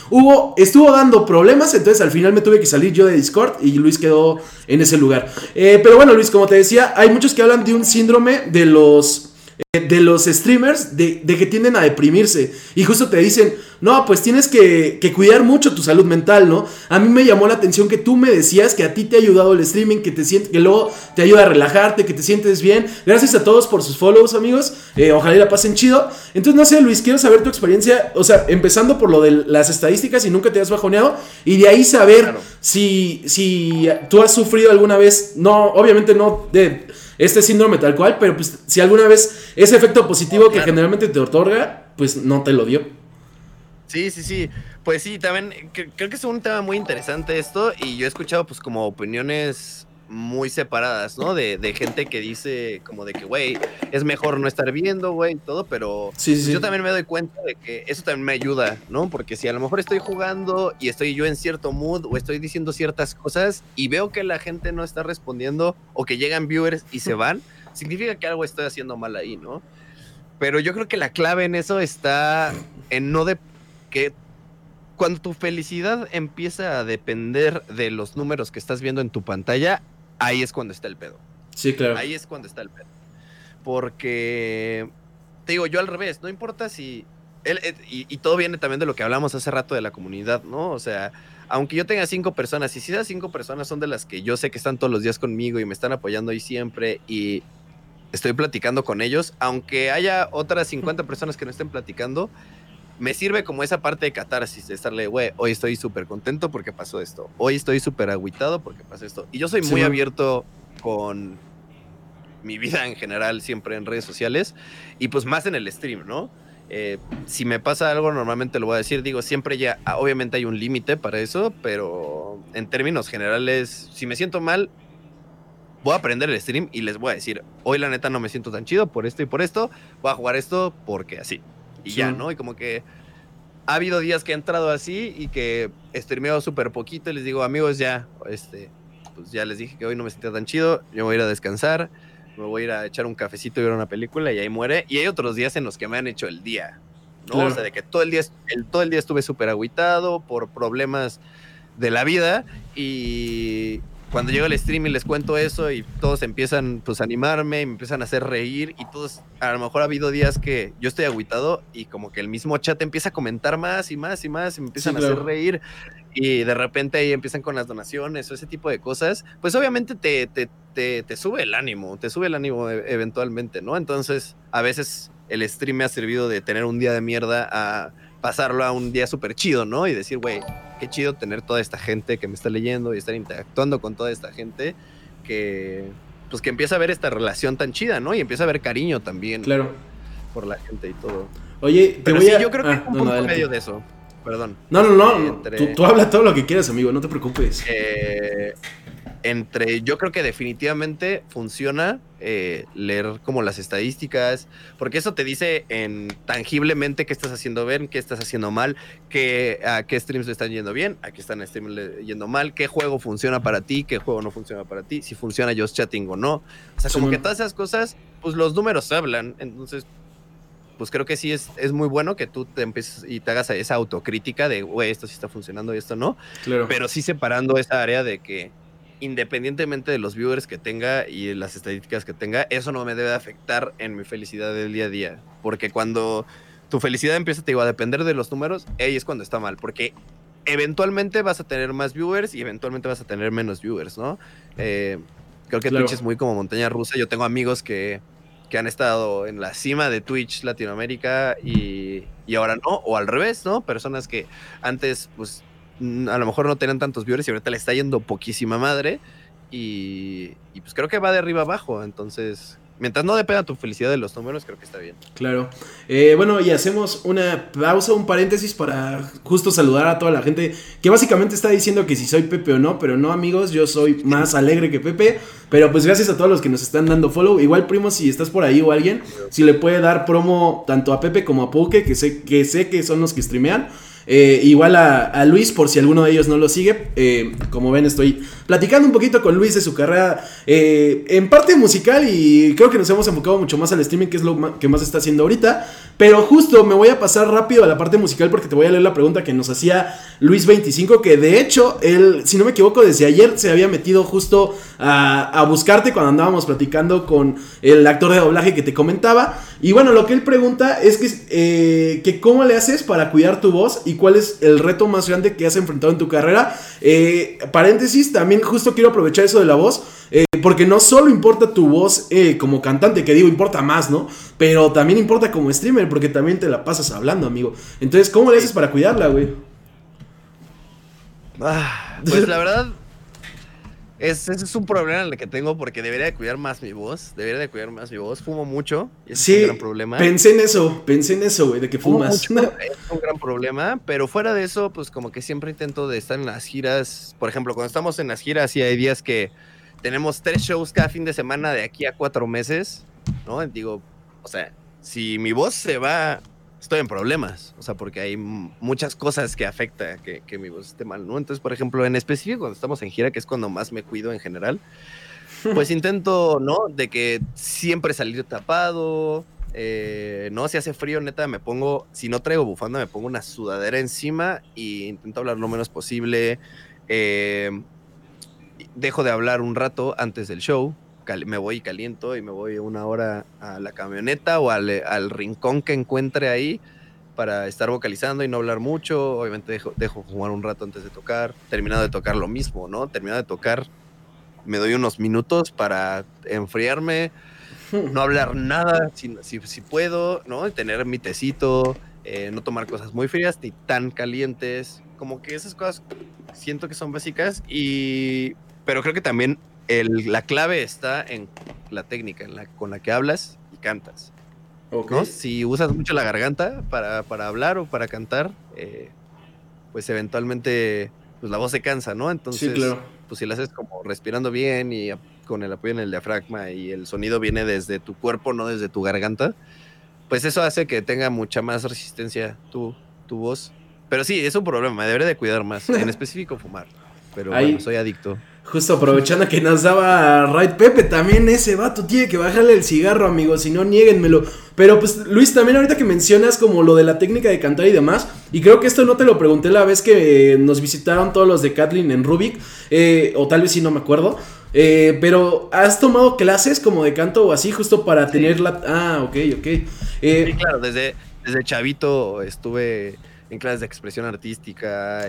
hubo, estuvo dando problemas. Entonces al final me tuve que salir yo de Discord y Luis quedó en ese lugar. Eh, pero bueno, Luis, como te decía, hay muchos que hablan de un síndrome de los de los streamers de, que tienden a deprimirse. Y justo te dicen, no, pues tienes que, cuidar mucho tu salud mental, ¿no? A mí me llamó la atención que tú me decías que a ti te ha ayudado el streaming, que te sientes, que luego te ayuda a relajarte, que te sientes bien. Gracias a todos por sus follows, amigos. Eh, ojalá la pasen chido. Entonces, no sé, Luis, quiero saber tu experiencia. O sea, empezando por lo de las estadísticas y nunca te has bajoneado. Y de ahí saber si, si tú has sufrido alguna vez, no, obviamente no de este síndrome tal cual, pero pues si alguna vez ese efecto positivo que generalmente te otorga, pues no te lo dio. Sí, sí, sí. Pues sí, también creo que es un tema muy interesante esto y yo he escuchado pues como opiniones muy separadas, ¿no? De, de gente que dice como de que, güey, es mejor no estar viendo, güey, todo, pero yo también me doy cuenta de que eso también me ayuda, ¿no? Porque si a lo mejor estoy jugando y estoy yo en cierto mood o estoy diciendo ciertas cosas y veo que la gente no está respondiendo o que llegan viewers y se van, significa que algo estoy haciendo mal ahí, ¿no? Pero yo creo que la clave en eso está en no de que cuando tu felicidad empieza a depender de los números que estás viendo en tu pantalla, ahí es cuando está el pedo. Sí, claro. Ahí es cuando está el pedo. Porque, te digo, yo al revés, no importa si... Él, eh, y, todo viene también de lo que hablamos hace rato de la comunidad, ¿no? O sea, aunque yo tenga cinco personas, y si esas cinco personas son de las que yo sé que están todos los días conmigo y me están apoyando ahí siempre y estoy platicando con ellos, aunque haya otras 50 personas que no estén platicando, me sirve como esa parte de catarsis, de estarle, güey, hoy estoy súper contento porque pasó esto, hoy estoy súper agüitado porque pasó esto. Y yo soy muy abierto con mi vida en general, siempre en redes sociales, y pues más en el stream, ¿no? Eh, si me pasa algo, normalmente lo voy a decir, digo, siempre ya, ah, obviamente hay un límite para eso, pero en términos generales, si me siento mal, voy a aprender el stream y les voy a decir, hoy la neta no me siento tan chido por esto y por esto, voy a jugar esto porque así y ya, ¿no? Y como que ha habido días que he entrado así y que streameo súper poquito y les digo, amigos, ya, este, pues ya les dije que hoy no me sentía tan chido, yo voy a ir a descansar, me voy a ir a echar un cafecito y ver una película y ahí muere. Y hay otros días en los que me han hecho el día, ¿no? O sea, de que todo el día, el, todo el día estuve súper agüitado por problemas de la vida y, cuando llego al stream y les cuento eso y todos empiezan pues a animarme y me empiezan a hacer reír y todos, a lo mejor ha habido días que yo estoy agüitado y como que el mismo chat empieza a comentar más y más y más y me empiezan a hacer reír y de repente ahí empiezan con las donaciones o ese tipo de cosas, pues obviamente te, te, te, te sube el ánimo, te sube el ánimo e, eventualmente, ¿no? Entonces a veces el stream me ha servido de tener un día de mierda a pasarlo a un día súper chido, ¿no? Y decir, güey, qué chido tener toda esta gente que me está leyendo y estar interactuando con toda esta gente que, pues que empieza a ver esta relación tan chida, ¿no? Y empieza a ver cariño también. Claro. Por la gente y todo. Oye, te voy a... yo creo que ah, un punto medio de eso. Perdón. No, no, no. Tú, tú, habla todo lo que quieras, amigo, no te preocupes. Eh, entre, yo creo que definitivamente funciona eh, leer como las estadísticas, porque eso te dice en tangiblemente qué estás haciendo bien, qué estás haciendo mal, qué, a qué streams le están yendo bien, a qué están streams yendo mal, qué juego funciona para ti, qué juego no funciona para ti, si funciona Just Chatting o no. O sea, como que todas esas cosas, pues los números hablan, entonces pues creo que sí es, es muy bueno que tú te empieces y te hagas esa autocrítica de, güey, esto sí está funcionando y esto no. Claro. Pero sí separando esa área de que independientemente de los viewers que tenga y las estadísticas que tenga, eso no me debe afectar en mi felicidad del día a día. Porque cuando tu felicidad empieza te digo, a depender de los números, ahí es cuando está mal. Porque eventualmente vas a tener más viewers y eventualmente vas a tener menos viewers, ¿no? Eh, creo que Twitch es muy como montaña rusa. Yo tengo amigos que, que han estado en la cima de Twitch Latinoamérica y, y ahora no, o al revés, ¿no? Personas que antes, pues a lo mejor no tenían tantos viewers y ahorita le está yendo poquísima madre. Y, pues creo que va de arriba abajo. Entonces, mientras no dependa tu felicidad de los números, creo que está bien. Claro. Eh, bueno, y hacemos una pausa, un paréntesis para justo saludar a toda la gente que básicamente está diciendo que si soy Pepe o no, pero no amigos, yo soy más alegre que Pepe. Pero pues gracias a todos los que nos están dando follow. Igual, primo, si estás por ahí o alguien, si le puede dar promo tanto a Pepe como a Poke, que sé que, sé que son los que streamean. Eh, igual a, Luis, por si alguno de ellos no lo sigue. Eh, como ven, estoy platicando un poquito con Luis de su carrera eh, en parte musical y creo que nos hemos enfocado mucho más al streaming, que es lo que más está haciendo ahorita. Pero justo me voy a pasar rápido a la parte musical porque te voy a leer la pregunta que nos hacía Luis25, que de hecho, él, si no me equivoco, desde ayer se había metido justo a, a buscarte cuando andábamos platicando con el actor de doblaje que te comentaba. Y bueno, lo que él pregunta es que, eh, que cómo le haces para cuidar tu voz y cuál es el reto más grande que has enfrentado en tu carrera. Eh, paréntesis, también justo quiero aprovechar eso de la voz. Eh, porque no solo importa tu voz como cantante, que digo, importa más, ¿no? Pero también importa como streamer, porque también te la pasas hablando, amigo. Entonces, ¿cómo le haces para cuidarla, güey? Ah, pues la verdad, ese es un problema en el que tengo porque debería de cuidar más mi voz. Debería de cuidar más mi voz. Fumo mucho. Y sí, es un gran problema. Pensé en eso, pensé en eso, güey, de que fumas. es un gran problema, pero fuera de eso, pues como que siempre intento de estar en las giras. Por ejemplo, cuando estamos en las giras y hay días que tenemos tres shows cada fin de semana de aquí a cuatro meses, ¿no? Digo, o sea, si mi voz se va estoy en problemas, o sea, porque hay muchas cosas que afecta que, que, mi voz esté mal, ¿no? Entonces, por ejemplo, en específico, cuando estamos en gira, que es cuando más me cuido en general, pues intento, ¿no? De que siempre salir tapado, eh, no, si hace frío, neta, me pongo, si no traigo bufanda, me pongo una sudadera encima y intento hablar lo menos posible. Eh, dejo de hablar un rato antes del show, me voy y caliento y me voy una hora a la camioneta o al, al, rincón que encuentre ahí para estar vocalizando y no hablar mucho. Obviamente dejo, dejo fumar un rato antes de tocar. Terminado de tocar lo mismo, ¿no? Terminado de tocar, me doy unos minutos para enfriarme, no hablar nada si, si, si puedo, ¿no? Tener mi tecito, eh, no tomar cosas muy frías ni tan calientes. Como que esas cosas siento que son básicas y... Pero creo que también la clave está en la técnica en la, con la que hablas y cantas. Si usas mucho la garganta para, hablar o para cantar, eh, pues eventualmente pues la voz se cansa, ¿no? Entonces, pues si la haces como respirando bien y con el apoyo en el diafragma y el sonido viene desde tu cuerpo, no desde tu garganta, pues eso hace que tenga mucha más resistencia tu, tu voz. Pero sí, es un problema, debería de cuidar más, en específico fumar. Pero bueno, soy adicto. Justo aprovechando que nos daba Right Pepe, también ese vato tiene que bajarle el cigarro, amigos, si no, nieguenmelo. Pero pues, Luis, también ahorita que mencionas como lo de la técnica de cantar y demás, y creo que esto no te lo pregunté la vez que nos visitaron todos los de Kathleen en Rubik, eh, o tal vez sí, no me acuerdo. Eh, pero, ¿has tomado clases como de canto o así, justo para tener la... Ah, ok, ok. Eh, sí, claro, desde, desde chavito estuve en clases de expresión artística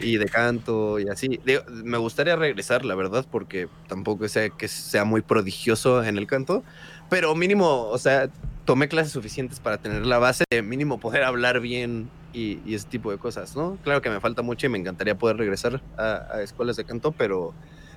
y, de canto y así. me gustaría regresar, la verdad, porque tampoco sé que sea muy prodigioso en el canto, pero mínimo, o sea, tomé clases suficientes para tener la base de mínimo poder hablar bien y, ese tipo de cosas, ¿no? Claro que me falta mucho y me encantaría poder regresar a, escuelas de canto, pero,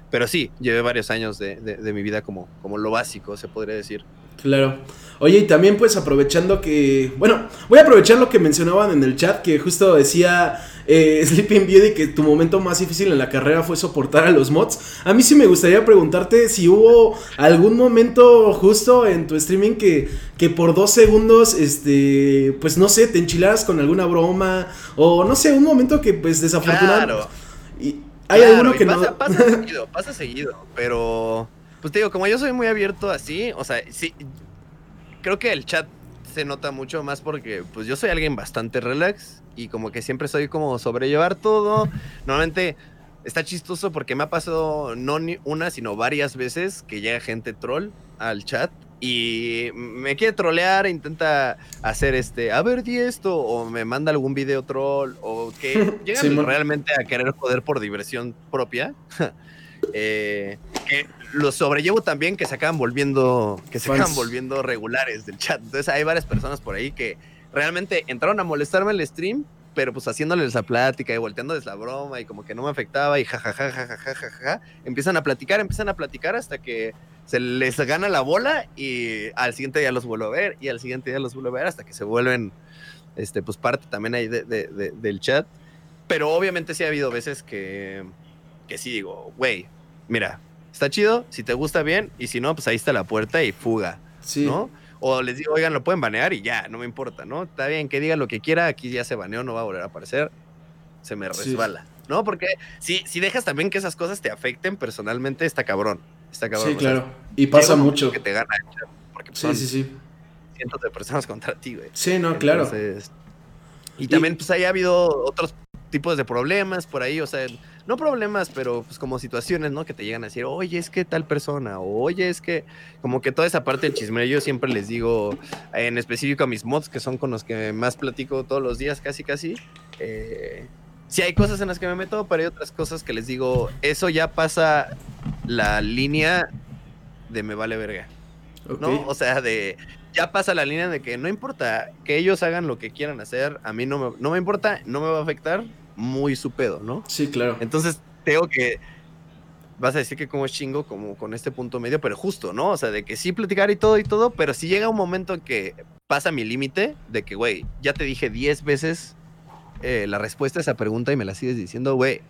pero sí, llevé varios años de, de mi vida como, como lo básico, se podría decir. Claro. Oye, y también pues aprovechando que, bueno, voy a aprovechar lo que mencionaban en el chat, que justo decía eh, Sleeping Beauty que tu momento más difícil en la carrera fue soportar a los mods. A mí sí me gustaría preguntarte si hubo algún momento justo en tu streaming que, que por dos segundos, este, pues no sé, te enchilaras con alguna broma, o no sé, un momento que pues desafortunado. Claro. Y hay alguno que no... Pasa seguido, pasa seguido, pero... Pues te digo, como yo soy muy abierto así, o sea, sí, creo que el chat se nota mucho más porque pues yo soy alguien bastante relax y como que siempre soy como sobrellevar todo. Normalmente está chistoso porque me ha pasado no ni una, sino varias veces que llega gente troll al chat y me quiere trolear, intenta hacer este, a ver, di esto, o me manda algún video troll, o que llegan realmente a querer joder por diversión propia. eh, que los sobrellevo también que se acaban volviendo, que se acaban volviendo regulares del chat. Entonces hay varias personas por ahí que realmente entraron a molestarme el stream pero pues haciéndoles la plática y volteándoles la broma y como que no me afectaba y jajaja, jajaja, jajaja, empiezan a platicar, empiezan a platicar hasta que se les gana la bola y al siguiente día los vuelvo a ver y al siguiente día los vuelvo a ver hasta que se vuelven, este, pues parte también ahí de, de, de, del chat. Pero obviamente sí ha habido veces que, que sí digo, güey, mira, está chido, si te gusta bien y si no, pues ahí está la puerta y fuga, Sí. ¿no? O les digo, oigan, lo pueden banear y ya, no me importa, ¿no? Está bien, que diga lo que quiera, aquí ya se baneó, no va a volver a aparecer, se me Sí. resbala, ¿no? Porque si, si dejas también que esas cosas te afecten personalmente, está cabrón, está cabrón. Sí, sea, claro. Y pasa mucho. Que te gana porque Sí, son sí, sí. cientos de personas contra ti, güey. Sí, no, claro. Y también, pues ahí ha habido otros tipos de problemas por ahí, o sea, no problemas, pero pues como situaciones, ¿no? Que te llegan a decir, oye, es que tal persona, o oye, es que, como que toda esa parte del chisme, yo siempre les digo, en específico a mis mods, que son con los que más platico todos los días, casi, casi, eh, sí hay cosas en las que me meto, pero hay otras cosas que les digo, eso ya pasa la línea de me vale verga. ¿no? O sea, de ya pasa la línea de que no importa que ellos hagan lo que quieran hacer, a mí no me, no me importa, no me va a afectar, muy su pedo, ¿no? Sí, claro. Entonces, tengo que vas a decir que como es chingo como con este punto medio, pero justo, ¿no? O sea, de que sí platicar y todo y todo, pero si llega un momento en que pasa mi límite de que, güey, ya te dije 10 veces eh, la respuesta a esa pregunta y me la sigues diciendo, güey,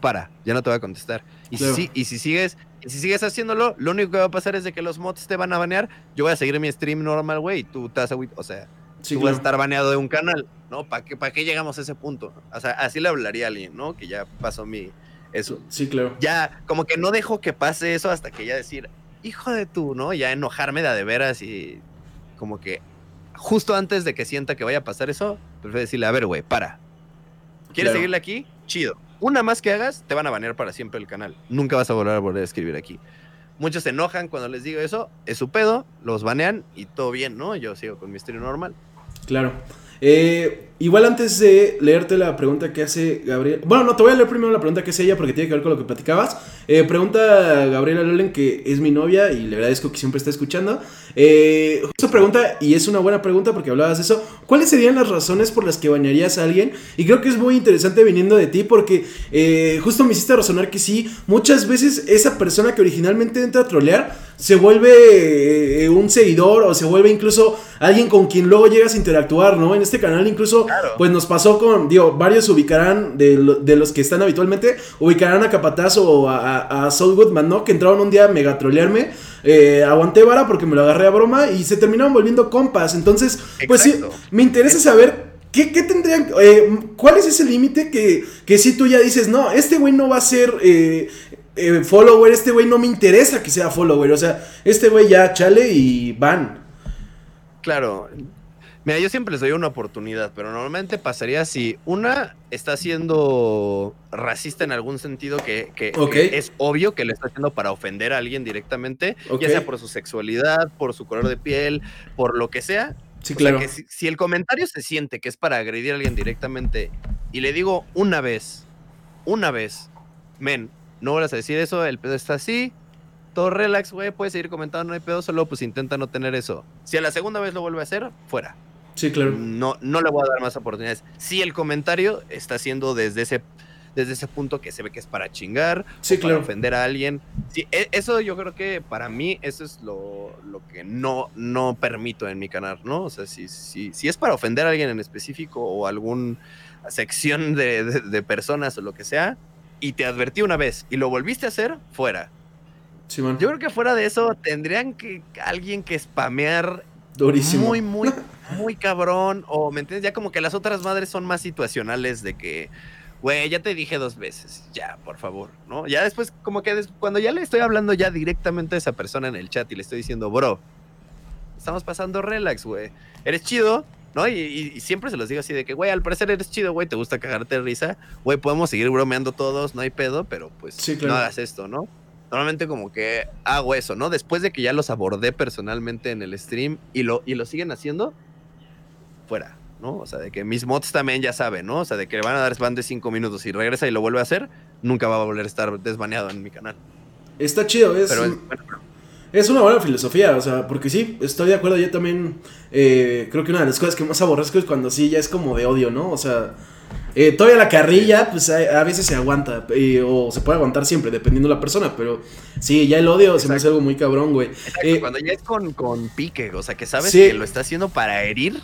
para, ya no te voy a contestar. Y, Claro. si, y si sigues y si sigues haciéndolo, lo único que va a pasar es de que los mods te van a banear, yo voy a seguir mi stream normal, güey, y tú agüit- o sea, Sí, tú vas a estar baneado de un canal, ¿no? ¿Para qué, ¿Para qué llegamos a ese punto? O sea, así le hablaría a alguien, ¿no? Que ya pasó mi, eso. Sí, claro. Ya, como que no dejo que pase eso hasta que ya decir, hijo de tú, ¿no? Ya enojarme de a de veras y como que justo antes de que sienta que vaya a pasar eso, prefiero decirle, a ver, güey, para. ¿Quieres Claro. seguirle aquí? Chido. Una más que hagas, te van a banear para siempre el canal. Nunca vas a volver a volver a escribir aquí. Muchos se enojan cuando les digo eso, es su pedo, los banean y todo bien, ¿no? Yo sigo con mi stream normal. Claro. Eh, igual antes de leerte la pregunta que hace Gabriel. Bueno, no, te voy a leer primero la pregunta que hace ella porque tiene que ver con lo que platicabas. Eh, pregunta Gabriela Lolen, que es mi novia y le agradezco que siempre está escuchando. Eh, justo pregunta, y es una buena pregunta porque hablabas de eso. ¿Cuáles serían las razones por las que bañarías a alguien? Y creo que es muy interesante viniendo de ti porque eh, justo me hiciste razonar que sí, muchas veces esa persona que originalmente entra a trolear se vuelve eh, un seguidor o se vuelve incluso alguien con quien luego llegas a interactuar, ¿no? En este canal incluso, Claro. pues nos pasó con, digo, varios ubicarán de, lo- de los que están habitualmente, ubicarán a Capataz o a, a, a Saul Goodman, ¿no? Que entraron un día a mega trolearme, eh, aguanté vara porque me lo agarré a broma y se terminaron volviendo compas, entonces, pues sí, me interesa saber... ¿Qué, qué tendrían? eh, ¿Cuál es ese límite que, que si tú ya dices, no, este güey no va a ser eh, eh, follower, este güey no me interesa que sea follower, o sea, este güey ya chale y van. Claro. Mira, yo siempre les doy una oportunidad, pero normalmente pasaría si una está siendo racista en algún sentido que, que- es obvio que lo está haciendo para ofender a alguien directamente, Ok. ya sea por su sexualidad, por su color de piel, por lo que sea. Sí, O sea, claro. que si, si el comentario se siente que es para agredir a alguien directamente y le digo una vez, una vez, men, no vuelvas a decir eso, el pedo está así, todo relax, güey, puedes seguir comentando, no hay pedo, solo pues intenta no tener eso. Si a la segunda vez lo vuelve a hacer, fuera. Sí, claro. No, no le voy a dar más oportunidades. Si el comentario está haciendo desde ese, desde ese punto que se ve que es para chingar, Sí, o para claro. ofender a alguien. Sí, e- eso yo creo que para mí eso es lo, lo que no, no permito en mi canal, ¿no? O sea, si, si, si es para ofender a alguien en específico o alguna sección de, de- de personas o lo que sea, y te advertí una vez y lo volviste a hacer, fuera. Yo creo que fuera de eso tendrían que alguien que spamear Durísimo. muy, muy, muy cabrón. O, ¿me entiendes? Ya como que las otras madres son más situacionales de que, güey, ya te dije dos veces, ya, por favor, ¿no? Ya después, como que des- cuando ya le estoy hablando ya directamente a esa persona en el chat y le estoy diciendo, bro, estamos pasando relax, güey. Eres chido, ¿no? Y, y- y siempre se los digo así de que, güey, al parecer eres chido, güey, te gusta cagarte de risa. Güey, podemos seguir bromeando todos, no hay pedo, pero pues Sí, claro. no hagas esto, ¿no? Normalmente como que hago eso, ¿no? Después de que ya los abordé personalmente en el stream y lo, y lo siguen haciendo, fuera, ¿no? O sea, de que mis mods también ya saben, ¿no? O sea, de que le van a dar spam de 5 minutos y regresa y lo vuelve a hacer, nunca va a volver a estar desbaneado en mi canal. Está chido, es, Pero es, bueno, Es una buena filosofía, o sea, porque sí, estoy de acuerdo, yo también eh, creo que una de las cosas que más aborrezco es cuando sí ya es como de odio, ¿no? O sea, eh, todavía la carrilla, pues a, veces se aguanta, o se puede aguantar siempre, dependiendo de la persona, pero sí, ya el odio se me hace algo muy cabrón, güey. Eh, cuando ya es con, con, pique, o sea, que sabes que lo está haciendo para herir,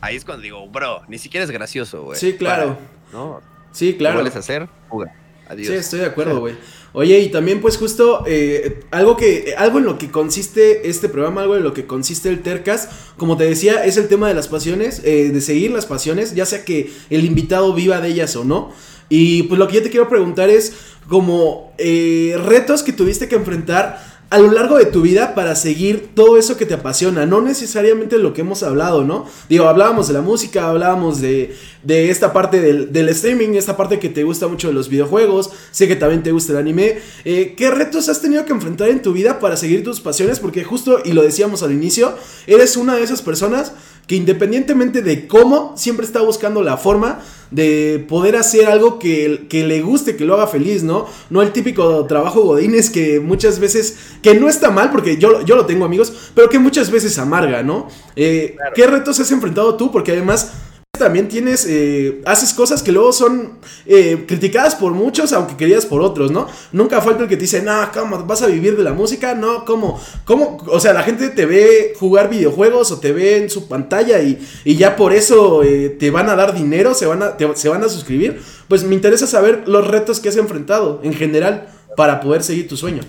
ahí es cuando digo, bro, ni siquiera es gracioso, güey. Sí, claro. ¿no? Sí, claro. ¿Qué hacer? Fuga. Adiós. Sí, estoy de acuerdo, güey. Oye, y también pues justo eh, algo que algo en lo que consiste este programa, algo en lo que consiste el Tercas, como te decía, es el tema de las pasiones, eh, de seguir las pasiones, ya sea que el invitado viva de ellas o no. Y pues lo que yo te quiero preguntar es como eh, retos que tuviste que enfrentar a lo largo de tu vida para seguir todo eso que te apasiona, no necesariamente lo que hemos hablado, ¿no? Digo, hablábamos de la música, hablábamos de, de esta parte del, del, streaming, esta parte que te gusta mucho de los videojuegos, sé que también te gusta el anime. Eh, ¿Qué retos has tenido que enfrentar en tu vida para seguir tus pasiones? Porque justo, y lo decíamos al inicio, eres una de esas personas que independientemente de cómo, siempre está buscando la forma de poder hacer algo que, que, le guste, que lo haga feliz, ¿no? No el típico trabajo godines que muchas veces, que no está mal, porque yo, yo lo tengo amigos, pero que muchas veces amarga, ¿no? Eh, ¿Qué retos has enfrentado tú? Porque además también tienes, eh, haces cosas que luego son eh, criticadas por muchos, aunque queridas por otros, ¿no? Nunca falta el que te dice, no, ¿cómo vas a vivir de la música? No, ¿cómo? ¿Cómo? O sea, la gente te ve jugar videojuegos o te ve en su pantalla y, ya por eso eh, te van a dar dinero, se van a, se van a suscribir. Pues me interesa saber los retos que has enfrentado en general para poder seguir tu sueño.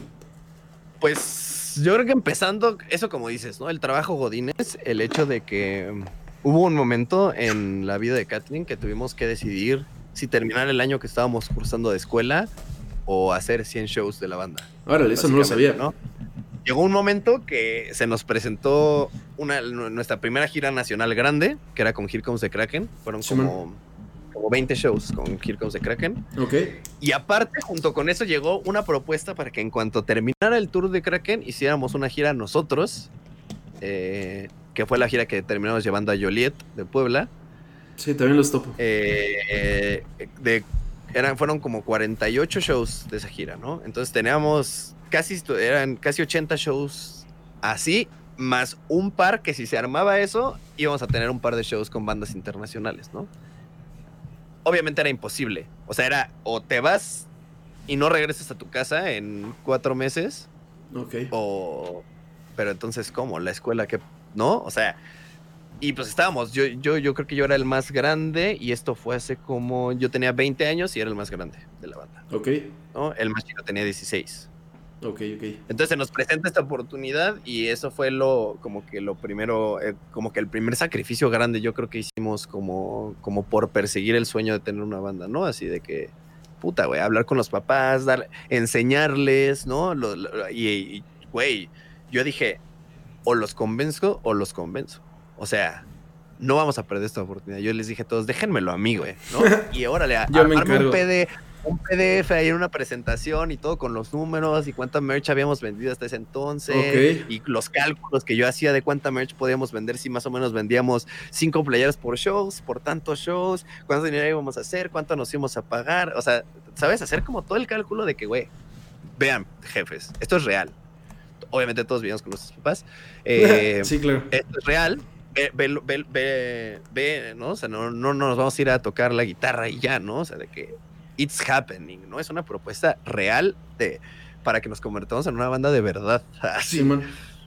Pues yo creo que empezando, eso como dices, ¿no? El trabajo Godínez, el hecho de que hubo un momento en la vida de Kathleen que tuvimos que decidir si terminar el año que estábamos cursando de escuela o hacer 100 shows de la banda. Órale, eso no lo sabía. ¿no? Llegó un momento que se nos presentó una, nuestra primera gira nacional grande, que era con Here Comes the Kraken. Fueron como, como 20 shows con Here Comes the Kraken. Ok. Y aparte, junto con eso, llegó una propuesta para que en cuanto terminara el tour de Kraken, hiciéramos una gira nosotros. Eh, que fue la gira que terminamos llevando a Joliet de Puebla. Sí, también los topo. Eh, de, eran, fueron como 48 shows de esa gira, ¿no? Entonces teníamos casi, eran casi 80 shows así, más un par que si se armaba eso, íbamos a tener un par de shows con bandas internacionales, ¿no? Obviamente era imposible. O sea, era o te vas y no regresas a tu casa en cuatro meses. Ok. O... Pero entonces, ¿cómo? ¿La escuela qué, ¿no? O sea, y pues estábamos, yo, yo, yo creo que yo era el más grande y esto fue hace como, yo tenía 20 años y era el más grande de la banda. Ok. ¿no? El más chico tenía 16. Ok, ok. Entonces se nos presenta esta oportunidad y eso fue lo, como que lo primero, eh, como que el primer sacrificio grande yo creo que hicimos como, como por perseguir el sueño de tener una banda, ¿no? Así de que, puta, güey, hablar con los papás, dar, enseñarles, ¿no? y, güey, yo dije, o los convenzo o los convenzo. O sea, no vamos a perder esta oportunidad. Yo les dije a todos, déjenmelo a mí, güey, ¿no? Y órale, armarme un, PD, un PDF ahí en una presentación y todo con los números y cuánta merch habíamos vendido hasta ese entonces y los cálculos que yo hacía de cuánta merch podíamos vender si más o menos vendíamos cinco playeras por shows, por tantos shows, cuánto dinero íbamos a hacer, cuánto nos íbamos a pagar, o sea, ¿sabes? Hacer como todo el cálculo de que, güey, vean, jefes, esto es real obviamente todos vivimos con nuestros papás. Eh, sí, claro. Esto es real. Ve, ve, ve, ¿no? O sea, no, no, nos vamos a ir a tocar la guitarra y ya, ¿no? O sea, de que it's happening, ¿no? Es una propuesta real de, para que nos convertamos en una banda de verdad. Así, sí,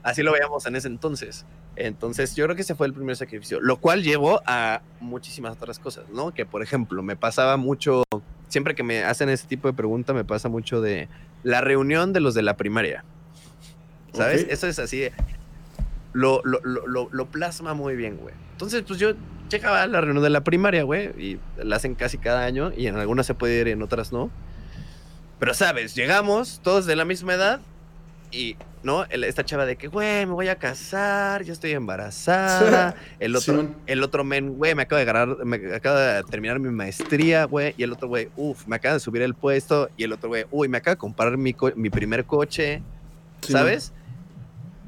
así lo veíamos en ese entonces. Entonces, yo creo que ese fue el primer sacrificio, lo cual llevó a muchísimas otras cosas, ¿no? Que, por ejemplo, me pasaba mucho, siempre que me hacen ese tipo de pregunta, me pasa mucho de la reunión de los de la primaria. ¿Sabes? Eso es así. Lo, lo, lo, lo, plasma muy bien, güey. Entonces, pues yo llegaba a la reunión de la primaria, güey, y la hacen casi cada año, y en algunas se puede ir y en otras no. Pero, ¿sabes? Llegamos todos de la misma edad, y, ¿no? Esta chava de que, güey, me voy a casar, ya estoy embarazada. El otro, el otro men, güey, me acabo de ganar, me acabo de terminar mi maestría, güey. Y el otro, güey, uff, me acaba de subir el puesto. Y el otro, güey, uy, me acaba de comprar mi, mi primer coche, ¿sabes?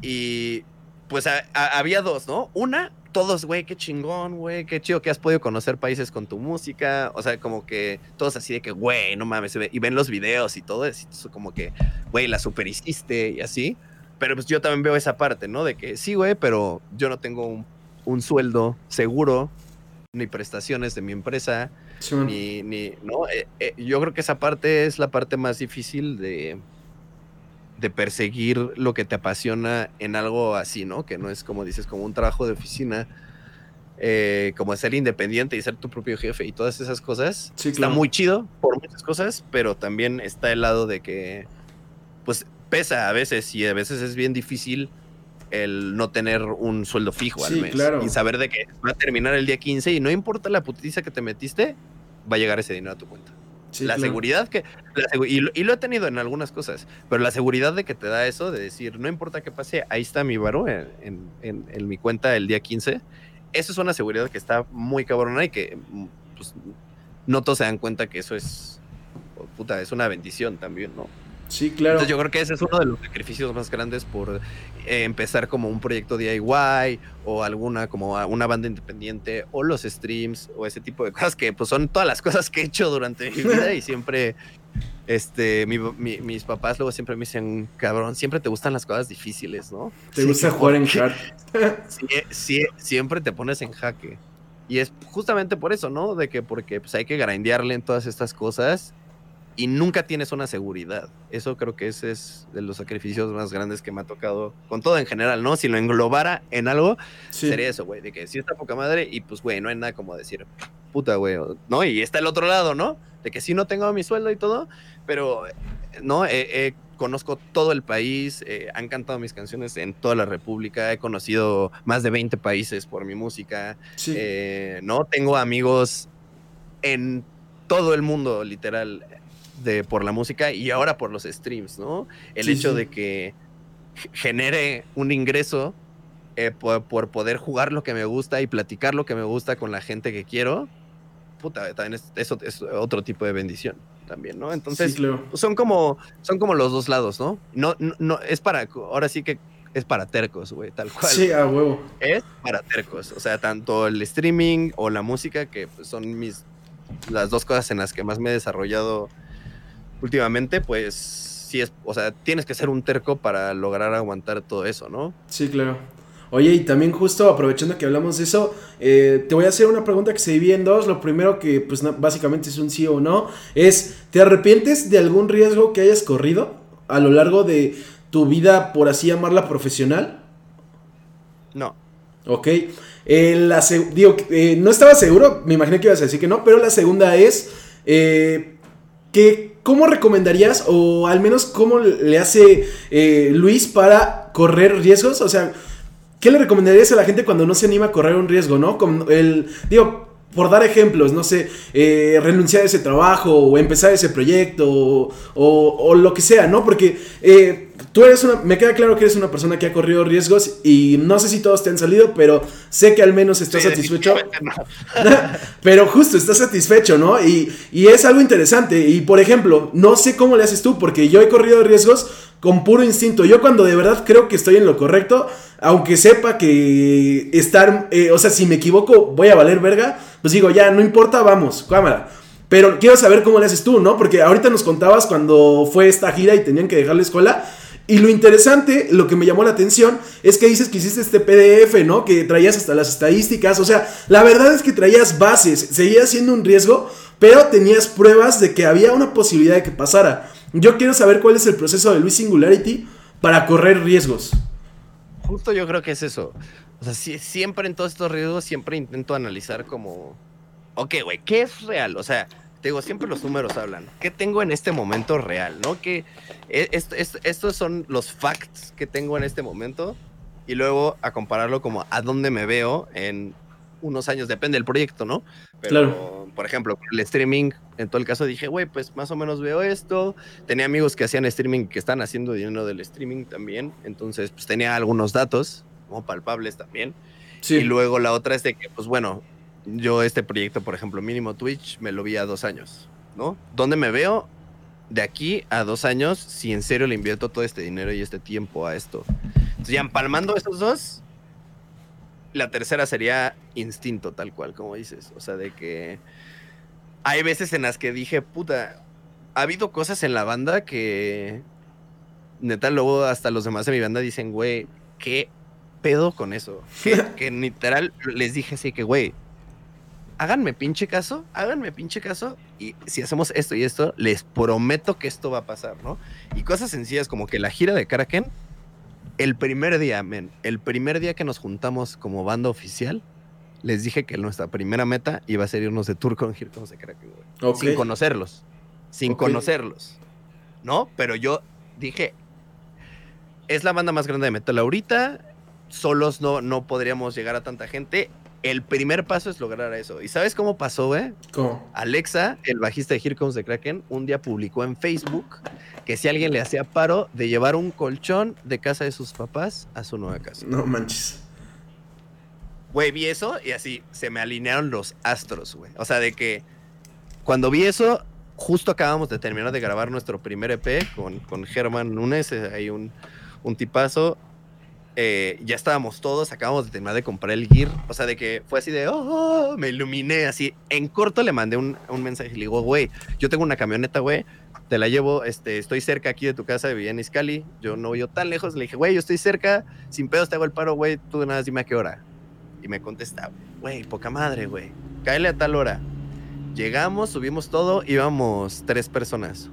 Y pues había dos, ¿no? Una, todos, güey, qué chingón, güey, qué chido que has podido conocer países con tu música. O sea, como que todos así de que, güey, no mames, y ven los videos y todo, eso como que, güey, la super hiciste y así. pero pues yo también veo esa parte, ¿no? De que sí, güey, pero yo no tengo un, un sueldo seguro, ni prestaciones de mi empresa, ni, ni, ¿no? Eh, eh, yo creo que esa parte es la parte más difícil de, de perseguir lo que te apasiona en algo así, ¿no? Que no es como dices, como un trabajo de oficina, eh, como ser independiente y ser tu propio jefe y todas esas cosas. está muy chido por muchas cosas, pero también está el lado de que, pues, pesa a veces y a veces es bien difícil el no tener un sueldo fijo al mes. Y saber de que va a terminar el día 15 y no importa la putiza que te metiste, va a llegar ese dinero a tu cuenta. La seguridad que... y, lo, he tenido en algunas cosas, pero la seguridad de que te da eso, de decir, no importa qué pase, ahí está mi varo en, en, mi cuenta el día 15. Eso es una seguridad que está muy cabrona y que pues, no todos se dan cuenta que eso es... Puta, es una bendición también, ¿no? Sí, claro. Entonces yo creo que ese es uno de los sacrificios más grandes por eh, empezar como un proyecto DIY o alguna como una banda independiente o los streams o ese tipo de cosas que pues son todas las cosas que he hecho durante mi vida y siempre este mis papás luego siempre me dicen cabrón siempre te gustan las cosas difíciles no te gusta jugar en sí, siempre te pones en jaque. Y es justamente por eso no de que porque pues hay que grindearle en todas estas cosas y nunca tienes una seguridad. Eso creo que ese es de los sacrificios más grandes que me ha tocado, con todo en general, ¿no? Si lo englobara en algo, sería eso, güey, de que si está poca madre y pues, güey, no hay nada como decir, puta, güey, ¿no? Y está el otro lado, ¿no? De que sí no tengo mi sueldo y todo, pero, ¿no? conozco todo el país, eh, han cantado mis canciones en toda la República, he conocido más de 20 países por mi música, eh, ¿no? Tengo amigos en todo el mundo, literal de, por la música y ahora por los streams, ¿no? El hecho de que genere un ingreso eh, por, poder jugar lo que me gusta y platicar lo que me gusta con la gente que quiero, puta, también es, eso es otro tipo de bendición también, ¿no? Entonces, son como son como los dos lados, ¿no? No, no, es para, ahora sí que es para tercos, güey, tal cual. Sí, a huevo. Es para tercos, o sea, tanto el streaming o la música, que pues, son mis, las dos cosas en las que más me he desarrollado últimamente, pues sí es, o sea, tienes que ser un terco para lograr aguantar todo eso, ¿no? Sí, claro. Oye, y también justo aprovechando que hablamos de eso, eh, te voy a hacer una pregunta que se divide en dos. Lo primero que pues básicamente es un sí o no, es, ¿te arrepientes de algún riesgo que hayas corrido a lo largo de tu vida, por así llamarla, profesional? No. Ok. Eh, la digo, eh, no estaba seguro, me imaginé que ibas a decir que no, pero la segunda es, ¿qué ¿Cómo recomendarías o al menos cómo le hace eh, Luis para correr riesgos? O sea, ¿qué le recomendarías a la gente cuando no se anima a correr un riesgo, no? Como el, digo, por dar ejemplos, no sé, eh, renunciar a ese trabajo o empezar ese proyecto o, o, lo que sea, ¿no? Porque eh, tú eres una, me queda claro que eres una persona que ha corrido riesgos y no sé si todos te han salido, pero sé que al menos estás satisfecho. pero justo, estás satisfecho, ¿no? Y, y es algo interesante. Y por ejemplo, no sé cómo le haces tú, porque yo he corrido riesgos con puro instinto. Yo cuando de verdad creo que estoy en lo correcto, aunque sepa que estar, eh, o sea, si me equivoco voy a valer verga, pues digo, ya, no importa, vamos, cámara. Pero quiero saber cómo le haces tú, ¿no? Porque ahorita nos contabas cuando fue esta gira y tenían que dejar la escuela. Y lo interesante, lo que me llamó la atención, es que dices que hiciste este PDF, ¿no? Que traías hasta las estadísticas. O sea, la verdad es que traías bases, seguías siendo un riesgo, pero tenías pruebas de que había una posibilidad de que pasara. Yo quiero saber cuál es el proceso de Luis Singularity para correr riesgos. Justo yo creo que es eso. O sea, siempre en todos estos riesgos, siempre intento analizar como, ok, güey, ¿qué es real? O sea, te digo, siempre los números hablan. ¿Qué tengo en este momento real? ¿No? Que e, estos son los facts que tengo en este momento y luego a compararlo como a dónde me veo en unos años, depende del proyecto, ¿no? Pero, por ejemplo, el streaming, en todo el caso dije, güey, pues más o menos veo esto. Tenía amigos que hacían streaming, que están haciendo dinero del streaming también, entonces pues tenía algunos datos, como palpables también. Sí. Y luego la otra es de que, pues bueno, yo este proyecto, por ejemplo, mínimo Twitch, me lo vi a dos años, ¿no? ¿Dónde me veo de aquí a dos años si en serio le invierto todo este dinero y este tiempo a esto? Entonces, ya empalmando estos dos, la tercera sería instinto, tal cual, como dices. O sea, de que hay veces en las que dije, puta, ha habido cosas en la banda que neta, luego hasta los demás de mi banda dicen, güey, ¿qué pedo con eso? Que, literal les dije así que, güey, háganme pinche caso, háganme pinche caso y si hacemos esto y esto, les prometo que esto va a pasar, ¿no? Y cosas sencillas como que la gira de Kraken, el primer día, men, el primer día que nos juntamos como banda oficial, les dije que nuestra primera meta iba a ser irnos de tour con Comes the Kraken, güey. Sin conocerlos, sin conocerlos, ¿no? Pero yo dije, es la banda más grande de metal ahorita, solos no, no podríamos llegar a tanta gente. El primer paso es lograr eso. ¿Y sabes cómo pasó, güey? ¿Cómo? Alexa, el bajista de Here Comes the Kraken, un día publicó en Facebook que si alguien le hacía paro de llevar un colchón de casa de sus papás a su nueva casa. No manches. Güey, vi eso y así se me alinearon los astros, güey. O sea, de que cuando vi eso, justo acabamos de terminar de grabar nuestro primer EP con, con Germán eh, hay un, un tipazo. Eh, ya estábamos todos, acabamos de terminar de comprar el gear. O sea, de que fue así de, oh, me iluminé así. En corto le mandé un, un mensaje y le digo, güey, yo tengo una camioneta, güey, te la llevo, este, estoy cerca aquí de tu casa, vivía en Iscali, yo no voy tan lejos. Le dije, güey, yo estoy cerca, sin pedos te hago el paro, güey, tú de nada dime a qué hora. Y me contesta, güey, poca madre, güey. Cáele a tal hora. Llegamos, subimos todo, íbamos tres personas.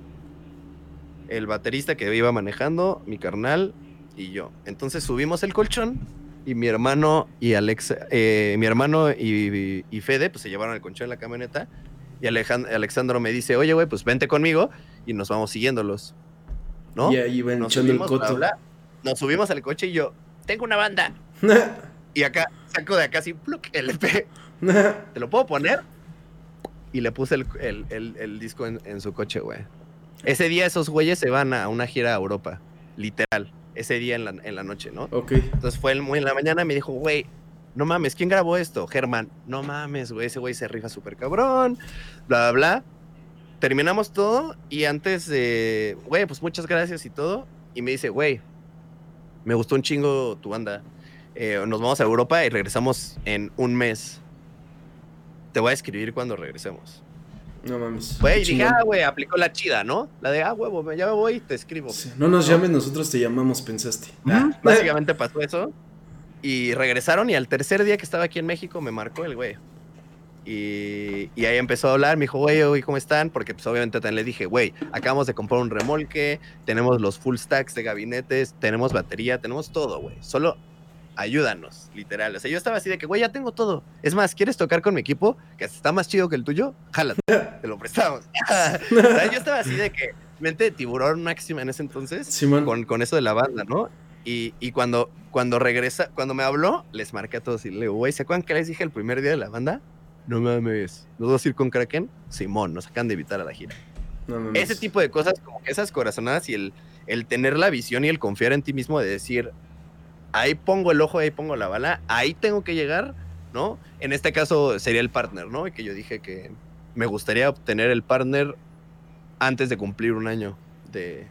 El baterista que iba manejando, mi carnal y yo. Entonces subimos el colchón y mi hermano y Alex, eh, mi hermano y, y, Fede, pues se llevaron el colchón en la camioneta. Y Alejandro me dice, oye, güey, pues vente conmigo y nos vamos siguiéndolos. ¿No? Y ahí ven echando el coto. Nos subimos al coche y yo, tengo una banda. y acá saco de acá así, pluk, LP. ¿Te lo puedo poner? Y le puse el, disco en, su coche, güey. Ese día esos güeyes se van a una gira a Europa, literal. Ese día en la, en la noche, ¿no? Ok. Entonces fue muy en la mañana me dijo, güey, no mames, ¿quién grabó esto? Germán, no mames, güey, ese güey se rifa súper cabrón, bla, bla, bla. Terminamos todo y antes de, güey, pues muchas gracias y todo. Y me dice, güey, me gustó un chingo tu banda. Eh, nos vamos a Europa y regresamos en un mes. Te voy a escribir cuando regresemos. No mames. Güey, dije, ah, güey, aplicó la chida, ¿no? La de, ah, huevo, ya me voy y te escribo. no nos llames, nosotros te llamamos, pensaste. Ah, básicamente pasó eso. Y regresaron y al tercer día que estaba aquí en México me marcó el güey. Y, y, ahí empezó a hablar, me dijo, güey, ¿cómo están? Porque pues obviamente también le dije, güey, acabamos de comprar un remolque, tenemos los full stacks de gabinetes, tenemos batería, tenemos todo, güey. Solo ayúdanos, literal. O sea, yo estaba así de que, güey, ya tengo todo. Es más, ¿quieres tocar con mi equipo? Que está más chido que el tuyo, jálate, te lo prestamos. o sea, yo estaba así de que, mente de tiburón máxima en ese entonces, con, con, eso de la banda, ¿no? Y, y, cuando, cuando regresa, cuando me habló, les marqué a todos y le digo, güey, ¿se acuerdan que les dije el primer día de la banda? No mames, ¿nos vamos a ir con Kraken? Simón, nos acaban de invitar a la gira. Ese tipo de cosas, como que esas corazonadas y el, el tener la visión y el confiar en ti mismo de decir, ahí pongo el ojo, ahí pongo la bala, ahí tengo que llegar, ¿no? En este caso sería el partner, ¿no? Y que yo dije que me gustaría obtener el partner antes de cumplir un año de,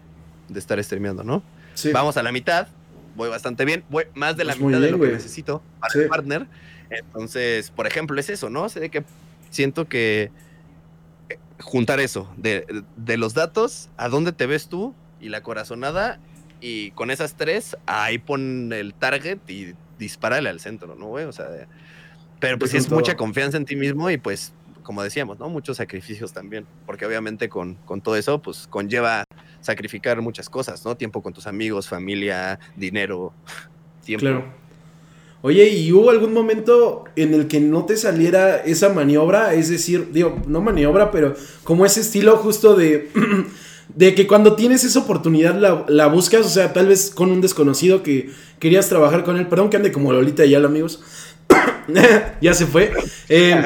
estar streameando, ¿no? Sí. Vamos a la mitad, voy bastante bien, voy más de la pues mitad de lo que necesito para el partner. Entonces, por ejemplo, es eso, ¿no? Sé de que siento que eh, juntar eso, de, de los datos, a dónde te ves tú y la corazonada y con esas tres, ahí pon el target y dispárale al centro, ¿no, güey? O sea, pero pues, sí es mucha confianza en ti mismo y pues, como decíamos, ¿no? Muchos sacrificios también, porque obviamente con, con todo eso, pues conlleva sacrificar muchas cosas, ¿no? Tiempo con tus amigos, familia, dinero, tiempo. Claro. Oye, ¿y hubo algún momento en el que no te saliera esa maniobra? Es decir, digo, no maniobra, pero como ese estilo justo de de que cuando tienes esa oportunidad la, buscas, o sea, tal vez con un desconocido que querías trabajar con él, perdón que ande como Lolita y ya, amigos, ya se fue. Eh,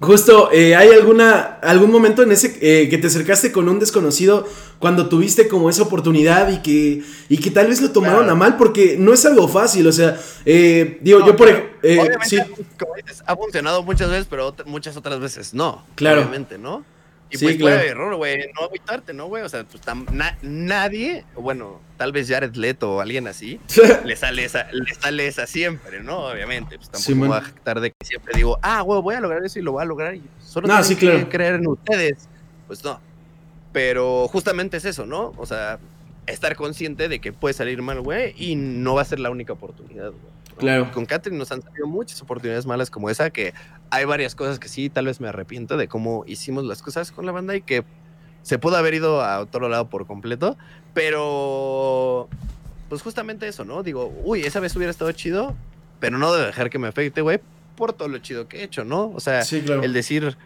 justo, eh, ¿hay alguna, algún momento en ese eh, que te acercaste con un desconocido cuando tuviste como esa oportunidad y que, y que tal vez lo tomaron a mal? Porque no es algo fácil, o sea, digo, yo por ejemplo... sí. como dices, ha funcionado muchas veces, pero muchas otras veces no. Claro. Obviamente, ¿no? Y pues claro. error, güey, no agüitarte, ¿no, güey? O sea, pues nadie, bueno, tal vez Jared Leto o alguien así, le sale esa, le sale esa siempre, ¿no? Obviamente, pues tampoco voy a jactar de que siempre digo, ah, güey, voy a lograr eso y lo voy a lograr y solo no, que creer en ustedes. Pues no. Pero justamente es eso, ¿no? O sea, estar consciente de que puede salir mal, güey, y no va a ser la única oportunidad, güey. Claro. Con Catherine nos han salido muchas oportunidades malas como esa, que hay varias cosas que sí, tal vez me arrepiento de cómo hicimos las cosas con la banda y que se pudo haber ido a otro lado por completo, pero pues justamente eso, ¿no? Digo, uy, esa vez hubiera estado chido, pero no de dejar que me afecte, güey, por todo lo chido que he hecho, ¿no? O sea, el decir,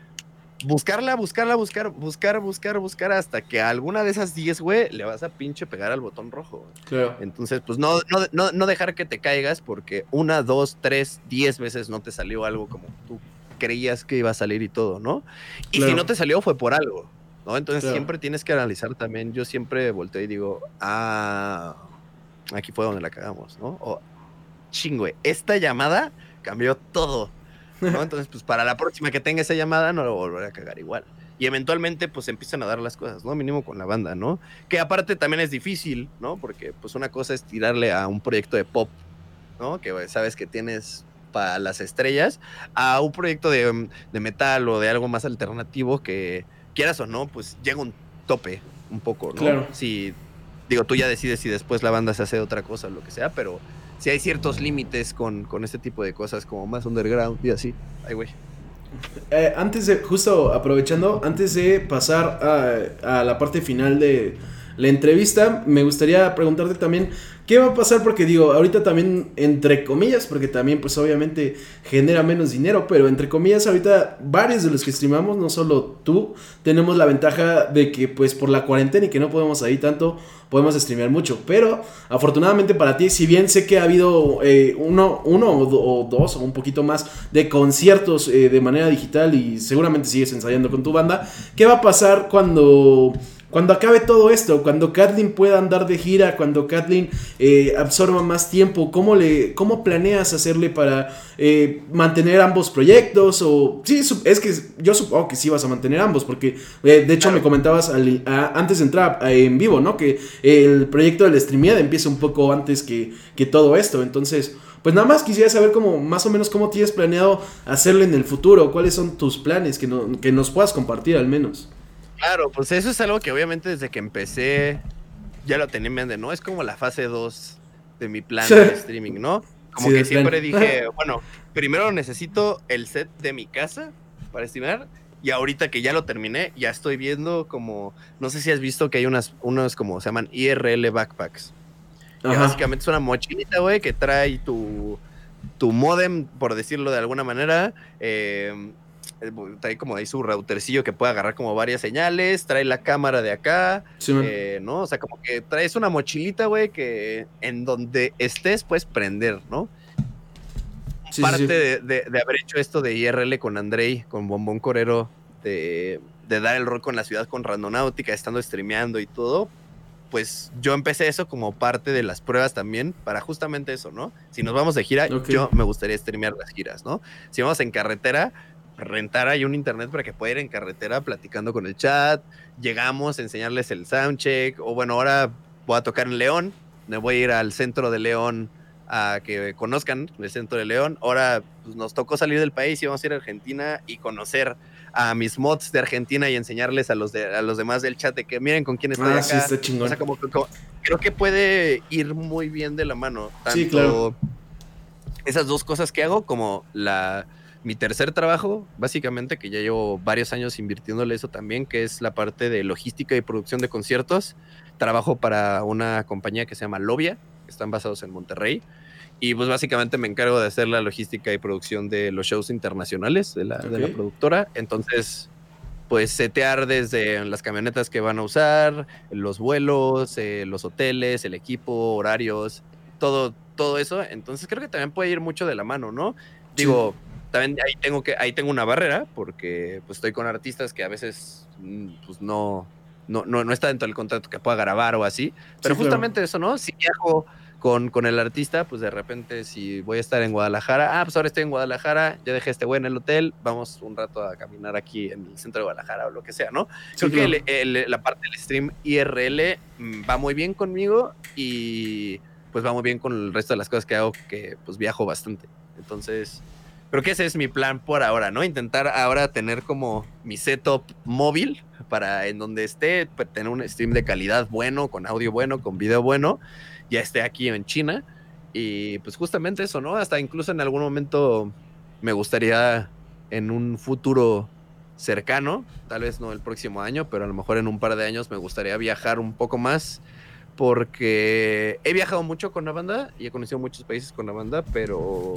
buscarla, buscarla, buscar, buscar, buscar, buscar, hasta que a alguna de esas 10, güey, le vas a pinche pegar al botón rojo. Claro. Entonces, pues no, no, no, no dejar que te caigas porque una, dos, tres, diez veces no te salió algo como tú creías que iba a salir y todo, ¿no? Y si no te salió fue por algo, ¿no? Entonces siempre tienes que analizar también. Yo siempre volteo y digo, ah, aquí fue donde la cagamos, ¿no? O, chingüe, esta llamada cambió todo. ¿No? Entonces, pues para la próxima que tenga esa llamada no lo volveré a cagar igual. Y eventualmente, pues empiezan a dar las cosas, ¿no? Mínimo con la banda, ¿no? Que aparte también es difícil, ¿no? Porque pues una cosa es tirarle a un proyecto de pop, ¿no? Que sabes que tienes para las estrellas, a un proyecto de, de metal o de algo más alternativo que, quieras o no, pues llega un tope un poco, ¿no? Claro. Si, digo, tú ya decides si después la banda se hace otra cosa o lo que sea, pero si hay ciertos límites con, con este tipo de cosas como más underground y así. Ay, güey. Eh, antes de, justo aprovechando, antes de pasar a, a la parte final de la entrevista, me gustaría preguntarte también ¿Qué va a pasar? Porque digo, ahorita también, entre comillas, porque también pues obviamente genera menos dinero, pero entre comillas, ahorita varios de los que streamamos, no solo tú, tenemos la ventaja de que pues por la cuarentena y que no podemos ahí tanto, podemos streamear mucho. Pero afortunadamente para ti, si bien sé que ha habido eh, uno, uno o, dos o un poquito más de conciertos eh, de manera digital y seguramente sigues ensayando con tu banda, ¿qué va a pasar cuando cuando acabe todo esto, cuando Kathleen pueda andar de gira, cuando Kathleen eh, absorba más tiempo, ¿cómo, le, ¿cómo planeas hacerle para eh, mantener ambos proyectos? O sí, es que yo supongo que sí vas a mantener ambos, porque eh, de hecho me comentabas antes de entrar en vivo, ¿no? Que el proyecto de la streameada empieza un poco antes que, que todo esto, entonces... Pues nada más quisiera saber cómo, más o menos cómo tienes planeado hacerlo en el futuro, cuáles son tus planes que, que nos puedas compartir al menos. Claro, pues eso es algo que obviamente desde que empecé ya lo tenía en mente, ¿no? Es como la fase 2 de mi plan de streaming, ¿no? Como que siempre dije, bueno, primero necesito el set de mi casa para streamar y ahorita que ya lo terminé, ya estoy viendo como, no sé si has visto que hay unas, unos como se llaman IRL backpacks. Que básicamente es una mochilita, güey, que trae tu, tu modem, por decirlo de alguna manera, eh, trae como ahí su routercillo que puede agarrar como varias señales, trae la cámara de acá, eh, ¿no? O sea, como que traes una mochilita, güey, que en donde estés puedes prender, ¿no? Parte de, haber hecho esto de IRL con Andrei, con Bombón Corero, de, dar el rol con la ciudad con Randonáutica, estando streameando y todo, pues yo empecé eso como parte de las pruebas también para justamente eso, ¿no? Si nos vamos de gira, yo me gustaría streamear las giras, ¿no? Si vamos en carretera, rentar ahí un internet para que pueda ir en carretera platicando con el chat. Llegamos a enseñarles el soundcheck. O bueno, ahora voy a tocar en León. Me voy a ir al centro de León a que conozcan el centro de León. Ahora pues, nos tocó salir del país y vamos a ir a Argentina y conocer a mis mods de Argentina y enseñarles a los de, a los demás del chat de que miren con quién estoy ah, acá. chingón. O sea, como, creo que puede ir muy bien de la mano. Tanto Esas dos cosas que hago, como la mi tercer trabajo, básicamente, que ya llevo varios años invirtiéndole eso también, que es la parte de logística y producción de conciertos. Trabajo para una compañía que se llama Lobia, que están basados en Monterrey. Y pues básicamente me encargo de hacer la logística y producción de los shows internacionales de la, de la productora. Entonces, pues setear desde las camionetas que van a usar, los vuelos, eh, los hoteles, el equipo, horarios, todo, todo eso. Entonces creo que también puede ir mucho de la mano, ¿no? Digo, también ahí tengo que ahí tengo una barrera porque pues estoy con artistas que a veces mm, pues no no, no, está dentro del contrato que pueda grabar o así, pero justamente eso, ¿no? Si viajo con, con el artista, pues de repente si voy a estar en Guadalajara, ah, pues ahora estoy en Guadalajara, ya dejé este güey en el hotel, vamos un rato a caminar aquí en el centro de Guadalajara o lo que sea, ¿no? Creo que la parte del stream IRL mm, va muy bien conmigo y pues va muy bien con el resto de las cosas que hago, que pues viajo bastante. Entonces, creo que ese es mi plan por ahora, ¿no? Intentar ahora tener como mi setup móvil para en donde esté, pues, tener un stream de calidad bueno, con audio bueno, con video bueno, ya esté aquí en China. Y pues justamente eso, ¿no? Hasta incluso en algún momento me gustaría en un futuro cercano, tal vez no el próximo año, pero a lo mejor en un par de años me gustaría viajar un poco más porque he viajado mucho con la banda y he conocido muchos países con la banda, pero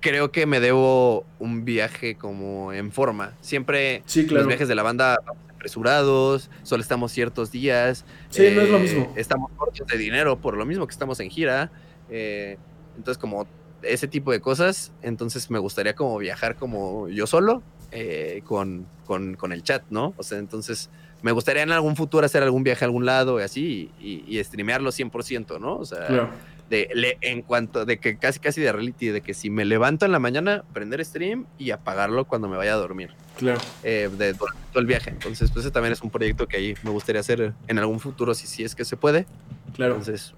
creo que me debo un viaje como en forma. Siempre los viajes de la banda apresurados, solo estamos ciertos días. Sí, no es lo mismo. Eh, estamos cortos de dinero por lo mismo que estamos en gira. Eh, entonces, como ese tipo de cosas, entonces me gustaría como viajar como yo solo eh, con, con, con, el chat, ¿no? O sea, entonces me gustaría en algún futuro hacer algún viaje a algún lado y así y, y streamearlo 100%, ¿no? O sea, de, le, en cuanto de que casi casi de reality, de que si me levanto en la mañana, prender stream y apagarlo cuando me vaya a dormir. Claro. Eh, de, todo el viaje. Entonces, pues ese también es un proyecto que ahí me gustaría hacer en algún futuro, si, si es que se puede. Claro. Entonces,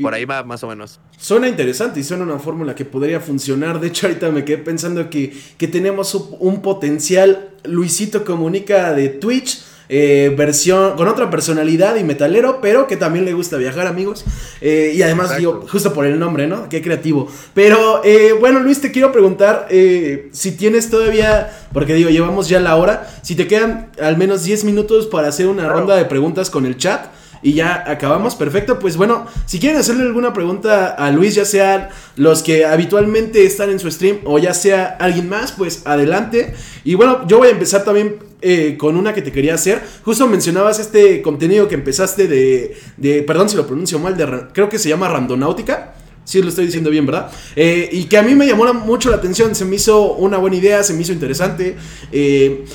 por ahí va más o menos. Suena interesante y suena una fórmula que podría funcionar. De hecho, ahorita me quedé pensando que, que tenemos un potencial Luisito Comunica de Twitch eh, versión con otra personalidad y metalero, pero que también le gusta viajar, amigos. Eh, y además, digo, justo por el nombre, ¿no? Qué creativo. Pero eh, bueno, Luis, te quiero preguntar si tienes todavía, porque digo, llevamos ya la hora, si te quedan al menos 10 minutos para hacer una ronda de preguntas con el chat y ya acabamos. Perfecto. Pues bueno, si quieren hacerle alguna pregunta a Luis, ya sean los que habitualmente están en su stream o ya sea alguien más, pues adelante. Y bueno, yo voy a empezar también eh, con una que te quería hacer. Justo mencionabas este contenido que empezaste de, de perdón si lo pronuncio mal, de, creo que se llama Randonáutica. Sí, lo estoy diciendo bien, ¿verdad? Eh, y que a mí me llamó mucho la atención, se me hizo una buena idea, se me hizo interesante. Eh,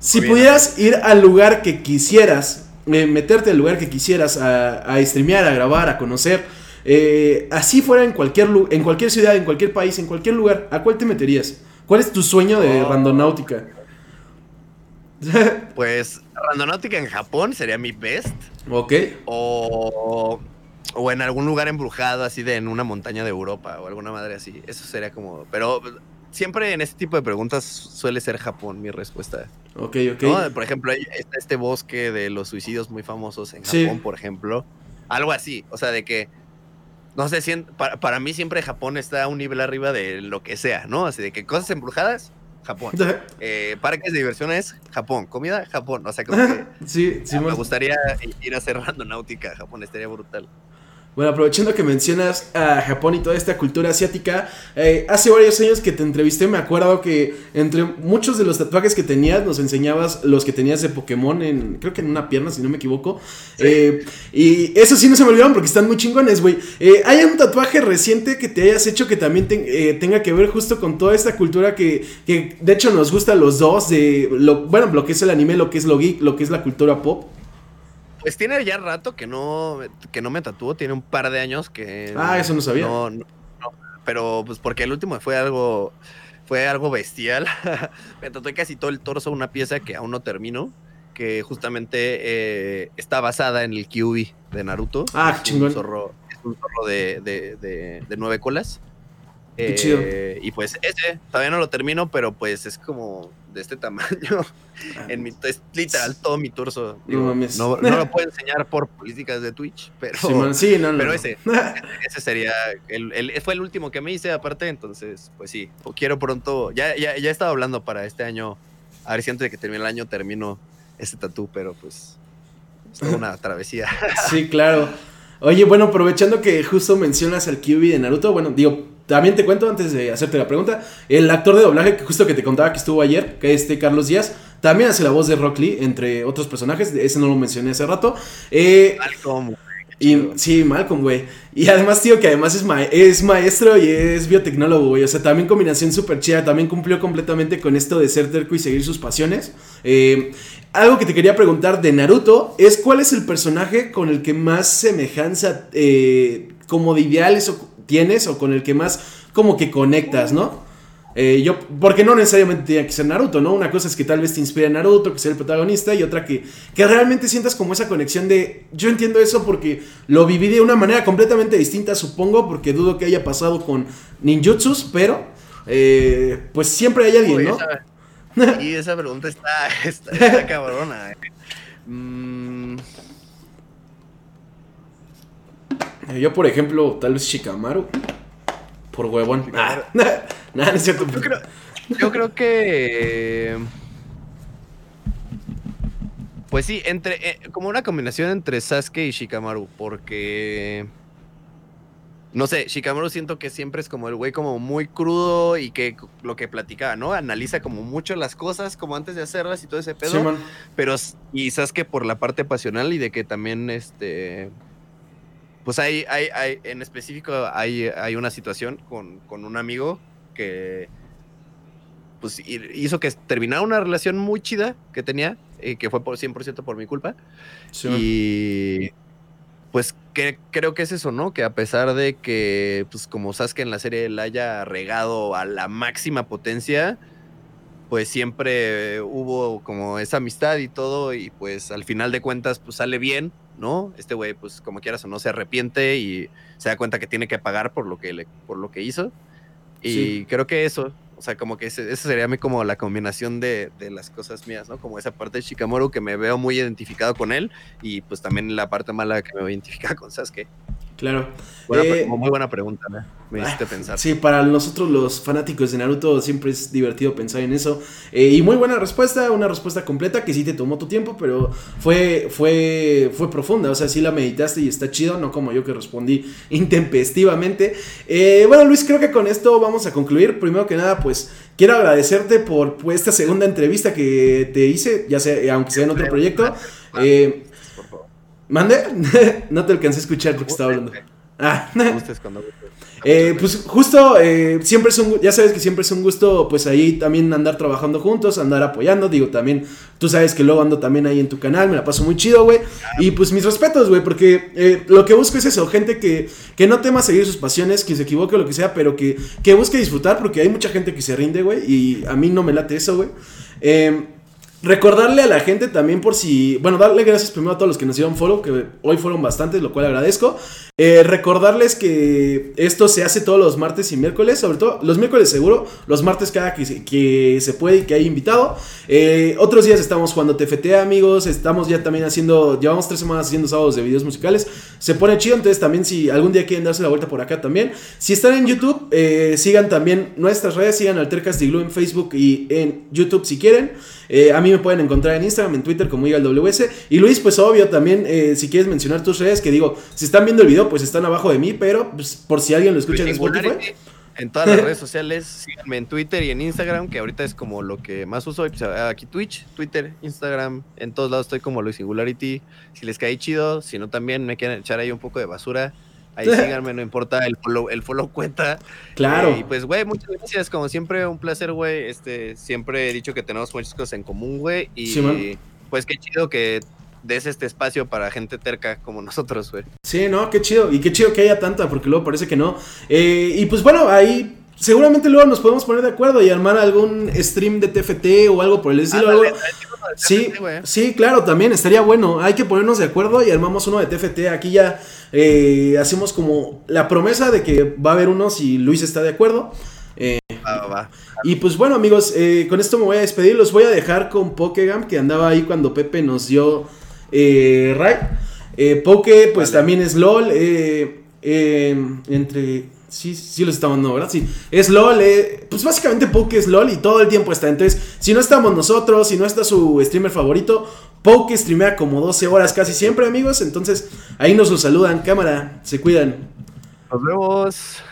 si pudieras ir al lugar que quisieras, meterte al lugar que quisieras a, a streamear, a grabar, a conocer. Eh, así fuera en cualquier, en cualquier ciudad, en cualquier país, en cualquier lugar, ¿a cuál te meterías? ¿Cuál es tu sueño de oh. randonáutica? pues randonáutica en Japón sería mi best. Ok. O, o en algún lugar embrujado, así de en una montaña de Europa o alguna madre así. Eso sería como... Pero siempre en este tipo de preguntas suele ser Japón mi respuesta. Ok, ok. Por ejemplo, está este bosque de los suicidios muy famosos en Japón, por ejemplo. Algo así, o sea, de que, no sé, si para, para, mí siempre Japón está a un nivel arriba de lo que sea, ¿no? Así de que cosas embrujadas, Japón. eh, parques de diversiones, Japón. Comida, Japón. O sea, como que sí, sí, me gustaría ir a hacer náutica a Japón, estaría brutal. Bueno, aprovechando que mencionas a Japón y toda esta cultura asiática, eh, hace varios años que te entrevisté, me acuerdo que entre muchos de los tatuajes que tenías, nos enseñabas los que tenías de Pokémon en, creo que en una pierna, si no me equivoco. Eh, y eso sí no se me olvidaron porque están muy chingones, güey. Eh, ¿Hay un tatuaje reciente que te hayas hecho que también tenga que ver justo con toda esta cultura que, que de hecho nos gusta a los dos, de lo, bueno, lo que es el anime, lo que es lo geek, lo que es la cultura pop? Pues tiene ya rato que no, que no me tatúo, tiene un par de años que... Ah, eso no sabía. No, pero pues porque el último fue algo, fue algo bestial. me tatué casi todo el torso, una pieza que aún no termino, que justamente eh, está basada en el Kyubi de Naruto. Ah, es chingón. Un zorro, es un zorro de, de, de nueve colas. Qué chido. Eh, y pues ese, todavía no lo termino, pero pues es como de este tamaño. Ah. en mi, es literal todo mi torso. no, no, lo puedo enseñar por políticas de Twitch, pero, sí, no, pero ese, ese sería, el, fue el último que me hice aparte, entonces pues sí, quiero pronto, ya, ya, ya he estado hablando para este año, a ver si antes de que termine el año termino este tatú, pero pues es una travesía. sí, claro. Oye, bueno, aprovechando que justo mencionas al Kyubi de Naruto, bueno, digo, también te cuento antes de hacerte la pregunta, el actor de doblaje que justo que te contaba que estuvo ayer, que es este Carlos Díaz, también hace la voz de Rock Lee, entre otros personajes, ese no lo mencioné hace rato. Eh, Malcolm. Y, sí, Malcolm, güey. Y además, tío, que además es, es maestro y es biotecnólogo, güey. O sea, también combinación súper chida. También cumplió completamente con esto de ser terco y seguir sus pasiones. Eh, algo que te quería preguntar de Naruto es cuál es el personaje con el que más semejanza eh, como de ideales o tienes o con el que más como que conectas, ¿no? Eh, yo, porque no necesariamente tiene que ser Naruto, ¿no? Una cosa es que tal vez te inspire Naruto, que sea el protagonista, y otra que, que realmente sientas como esa conexión de. Yo entiendo eso porque lo viví de una manera completamente distinta, supongo, porque dudo que haya pasado con ninjutsus, pero. Eh, pues siempre hay alguien, ¿no? y esa pregunta está, está, cabrona. Eh. Mm. Yo, por ejemplo, tal vez Shikamaru. Por huevón. Nada, no es cierto. Yo creo, que. Pues sí, entre eh, como una combinación entre Sasuke y Shikamaru, porque no sé, Shikamaru siento que siempre es como el güey como muy crudo y que lo que platicaba, ¿no? Analiza como mucho las cosas como antes de hacerlas y todo ese pedo. pero y Sasuke por la parte pasional y de que también este pues hay, hay, hay, en específico hay, hay una situación con, un amigo que pues hizo que terminara una relación muy chida que tenía, y que fue por 100% por mi culpa. y pues que, creo que es eso, ¿no? Que a pesar de que, pues como que en la serie la haya regado a la máxima potencia, pues siempre hubo como esa amistad y todo, y pues al final de cuentas, pues sale bien, ¿no? Este güey, pues como quieras o no, se arrepiente y se da cuenta que tiene que pagar por lo que, le, por lo que hizo. Y creo que eso, o sea, como que esa sería a mí como la combinación de, de, las cosas mías, ¿no? Como esa parte de Shikamaru que me veo muy identificado con él y pues también la parte mala que me veo identificada con Sasuke. Claro. Eh, muy buena pregunta, ¿no? me hiciste ah, pensar. Sí, para nosotros los fanáticos de Naruto siempre es divertido pensar en eso. Eh, y muy buena respuesta, una respuesta completa que sí te tomó tu tiempo, pero fue, fue, fue profunda. O sea, sí la meditaste y está chido, no como yo que respondí intempestivamente. Eh, bueno, Luis, creo que con esto vamos a concluir. Primero que nada, pues quiero agradecerte por pues, esta segunda entrevista que te hice, ya sea, aunque sea en otro proyecto. Eh, ¿Mande? no te alcancé a escuchar porque estaba hablando. Ah. Eh, pues justo, eh, siempre es un, ya sabes que siempre es un gusto, pues ahí también andar trabajando juntos, andar apoyando, digo, también, tú sabes que luego ando también ahí en tu canal, me la paso muy chido, güey, y pues mis respetos, güey, porque eh, lo que busco es eso, gente que, que no tema seguir sus pasiones, que se equivoque o lo que sea, pero que, que busque disfrutar, porque hay mucha gente que se rinde, güey, y a mí no me late eso, güey. Eh, Recordarle a la gente también por si, bueno, darle gracias primero a todos los que nos dieron follow, que hoy fueron bastantes, lo cual agradezco. Eh, recordarles que esto se hace todos los martes y miércoles, sobre todo los miércoles seguro, los martes cada que se, que se puede y que hay invitado. Eh, otros días estamos jugando TFT amigos, estamos ya también haciendo, llevamos tres semanas haciendo sábados de videos musicales, se pone chido, entonces también si algún día quieren darse la vuelta por acá también. Si están en YouTube, eh, sigan también nuestras redes, sigan Altercast Glue en Facebook y en YouTube si quieren. Eh, a mí me pueden encontrar en Instagram, en Twitter como WS. Y Luis, pues obvio, también eh, si quieres mencionar tus redes, que digo, si están viendo el video, pues están abajo de mí, pero pues, por si alguien lo escucha en Spotify. En todas las redes sociales, síganme en Twitter y en Instagram, que ahorita es como lo que más uso. Pues, aquí Twitch, Twitter, Instagram, en todos lados estoy como Luis Singularity. Si les cae chido, si no también me quieren echar ahí un poco de basura, Ahí síganme, no importa, el follow, el follow cuenta. Claro. y pues, güey, muchas gracias. Como siempre, un placer, güey. Este, siempre he dicho que tenemos muchas cosas en común, güey. Y pues qué chido que des este espacio para gente terca como nosotros, güey. Sí, no, qué chido. Y qué chido que haya tanta, porque luego parece que no. Eh, y pues bueno, ahí seguramente luego nos podemos poner de acuerdo y armar algún stream de TFT o algo por el estilo. Sí, sí, claro, también estaría bueno. Hay que ponernos de acuerdo y armamos uno de TFT. Aquí ya eh, hacemos como la promesa de que va a haber uno si Luis está de acuerdo. Eh, y pues bueno, amigos, eh, con esto me voy a despedir. Los voy a dejar con Pokegam, que andaba ahí cuando Pepe nos dio eh, Poke, pues también es LOL. entre Sí, sí los estamos no, ¿verdad? Sí. Es LOL, eh, pues básicamente Poke es LOL y todo el tiempo está. Entonces, si no estamos nosotros, si no está su streamer favorito, Poke streamea como 12 horas casi siempre, amigos. Entonces, ahí nos los saludan. Cámara, se cuidan. Nos vemos.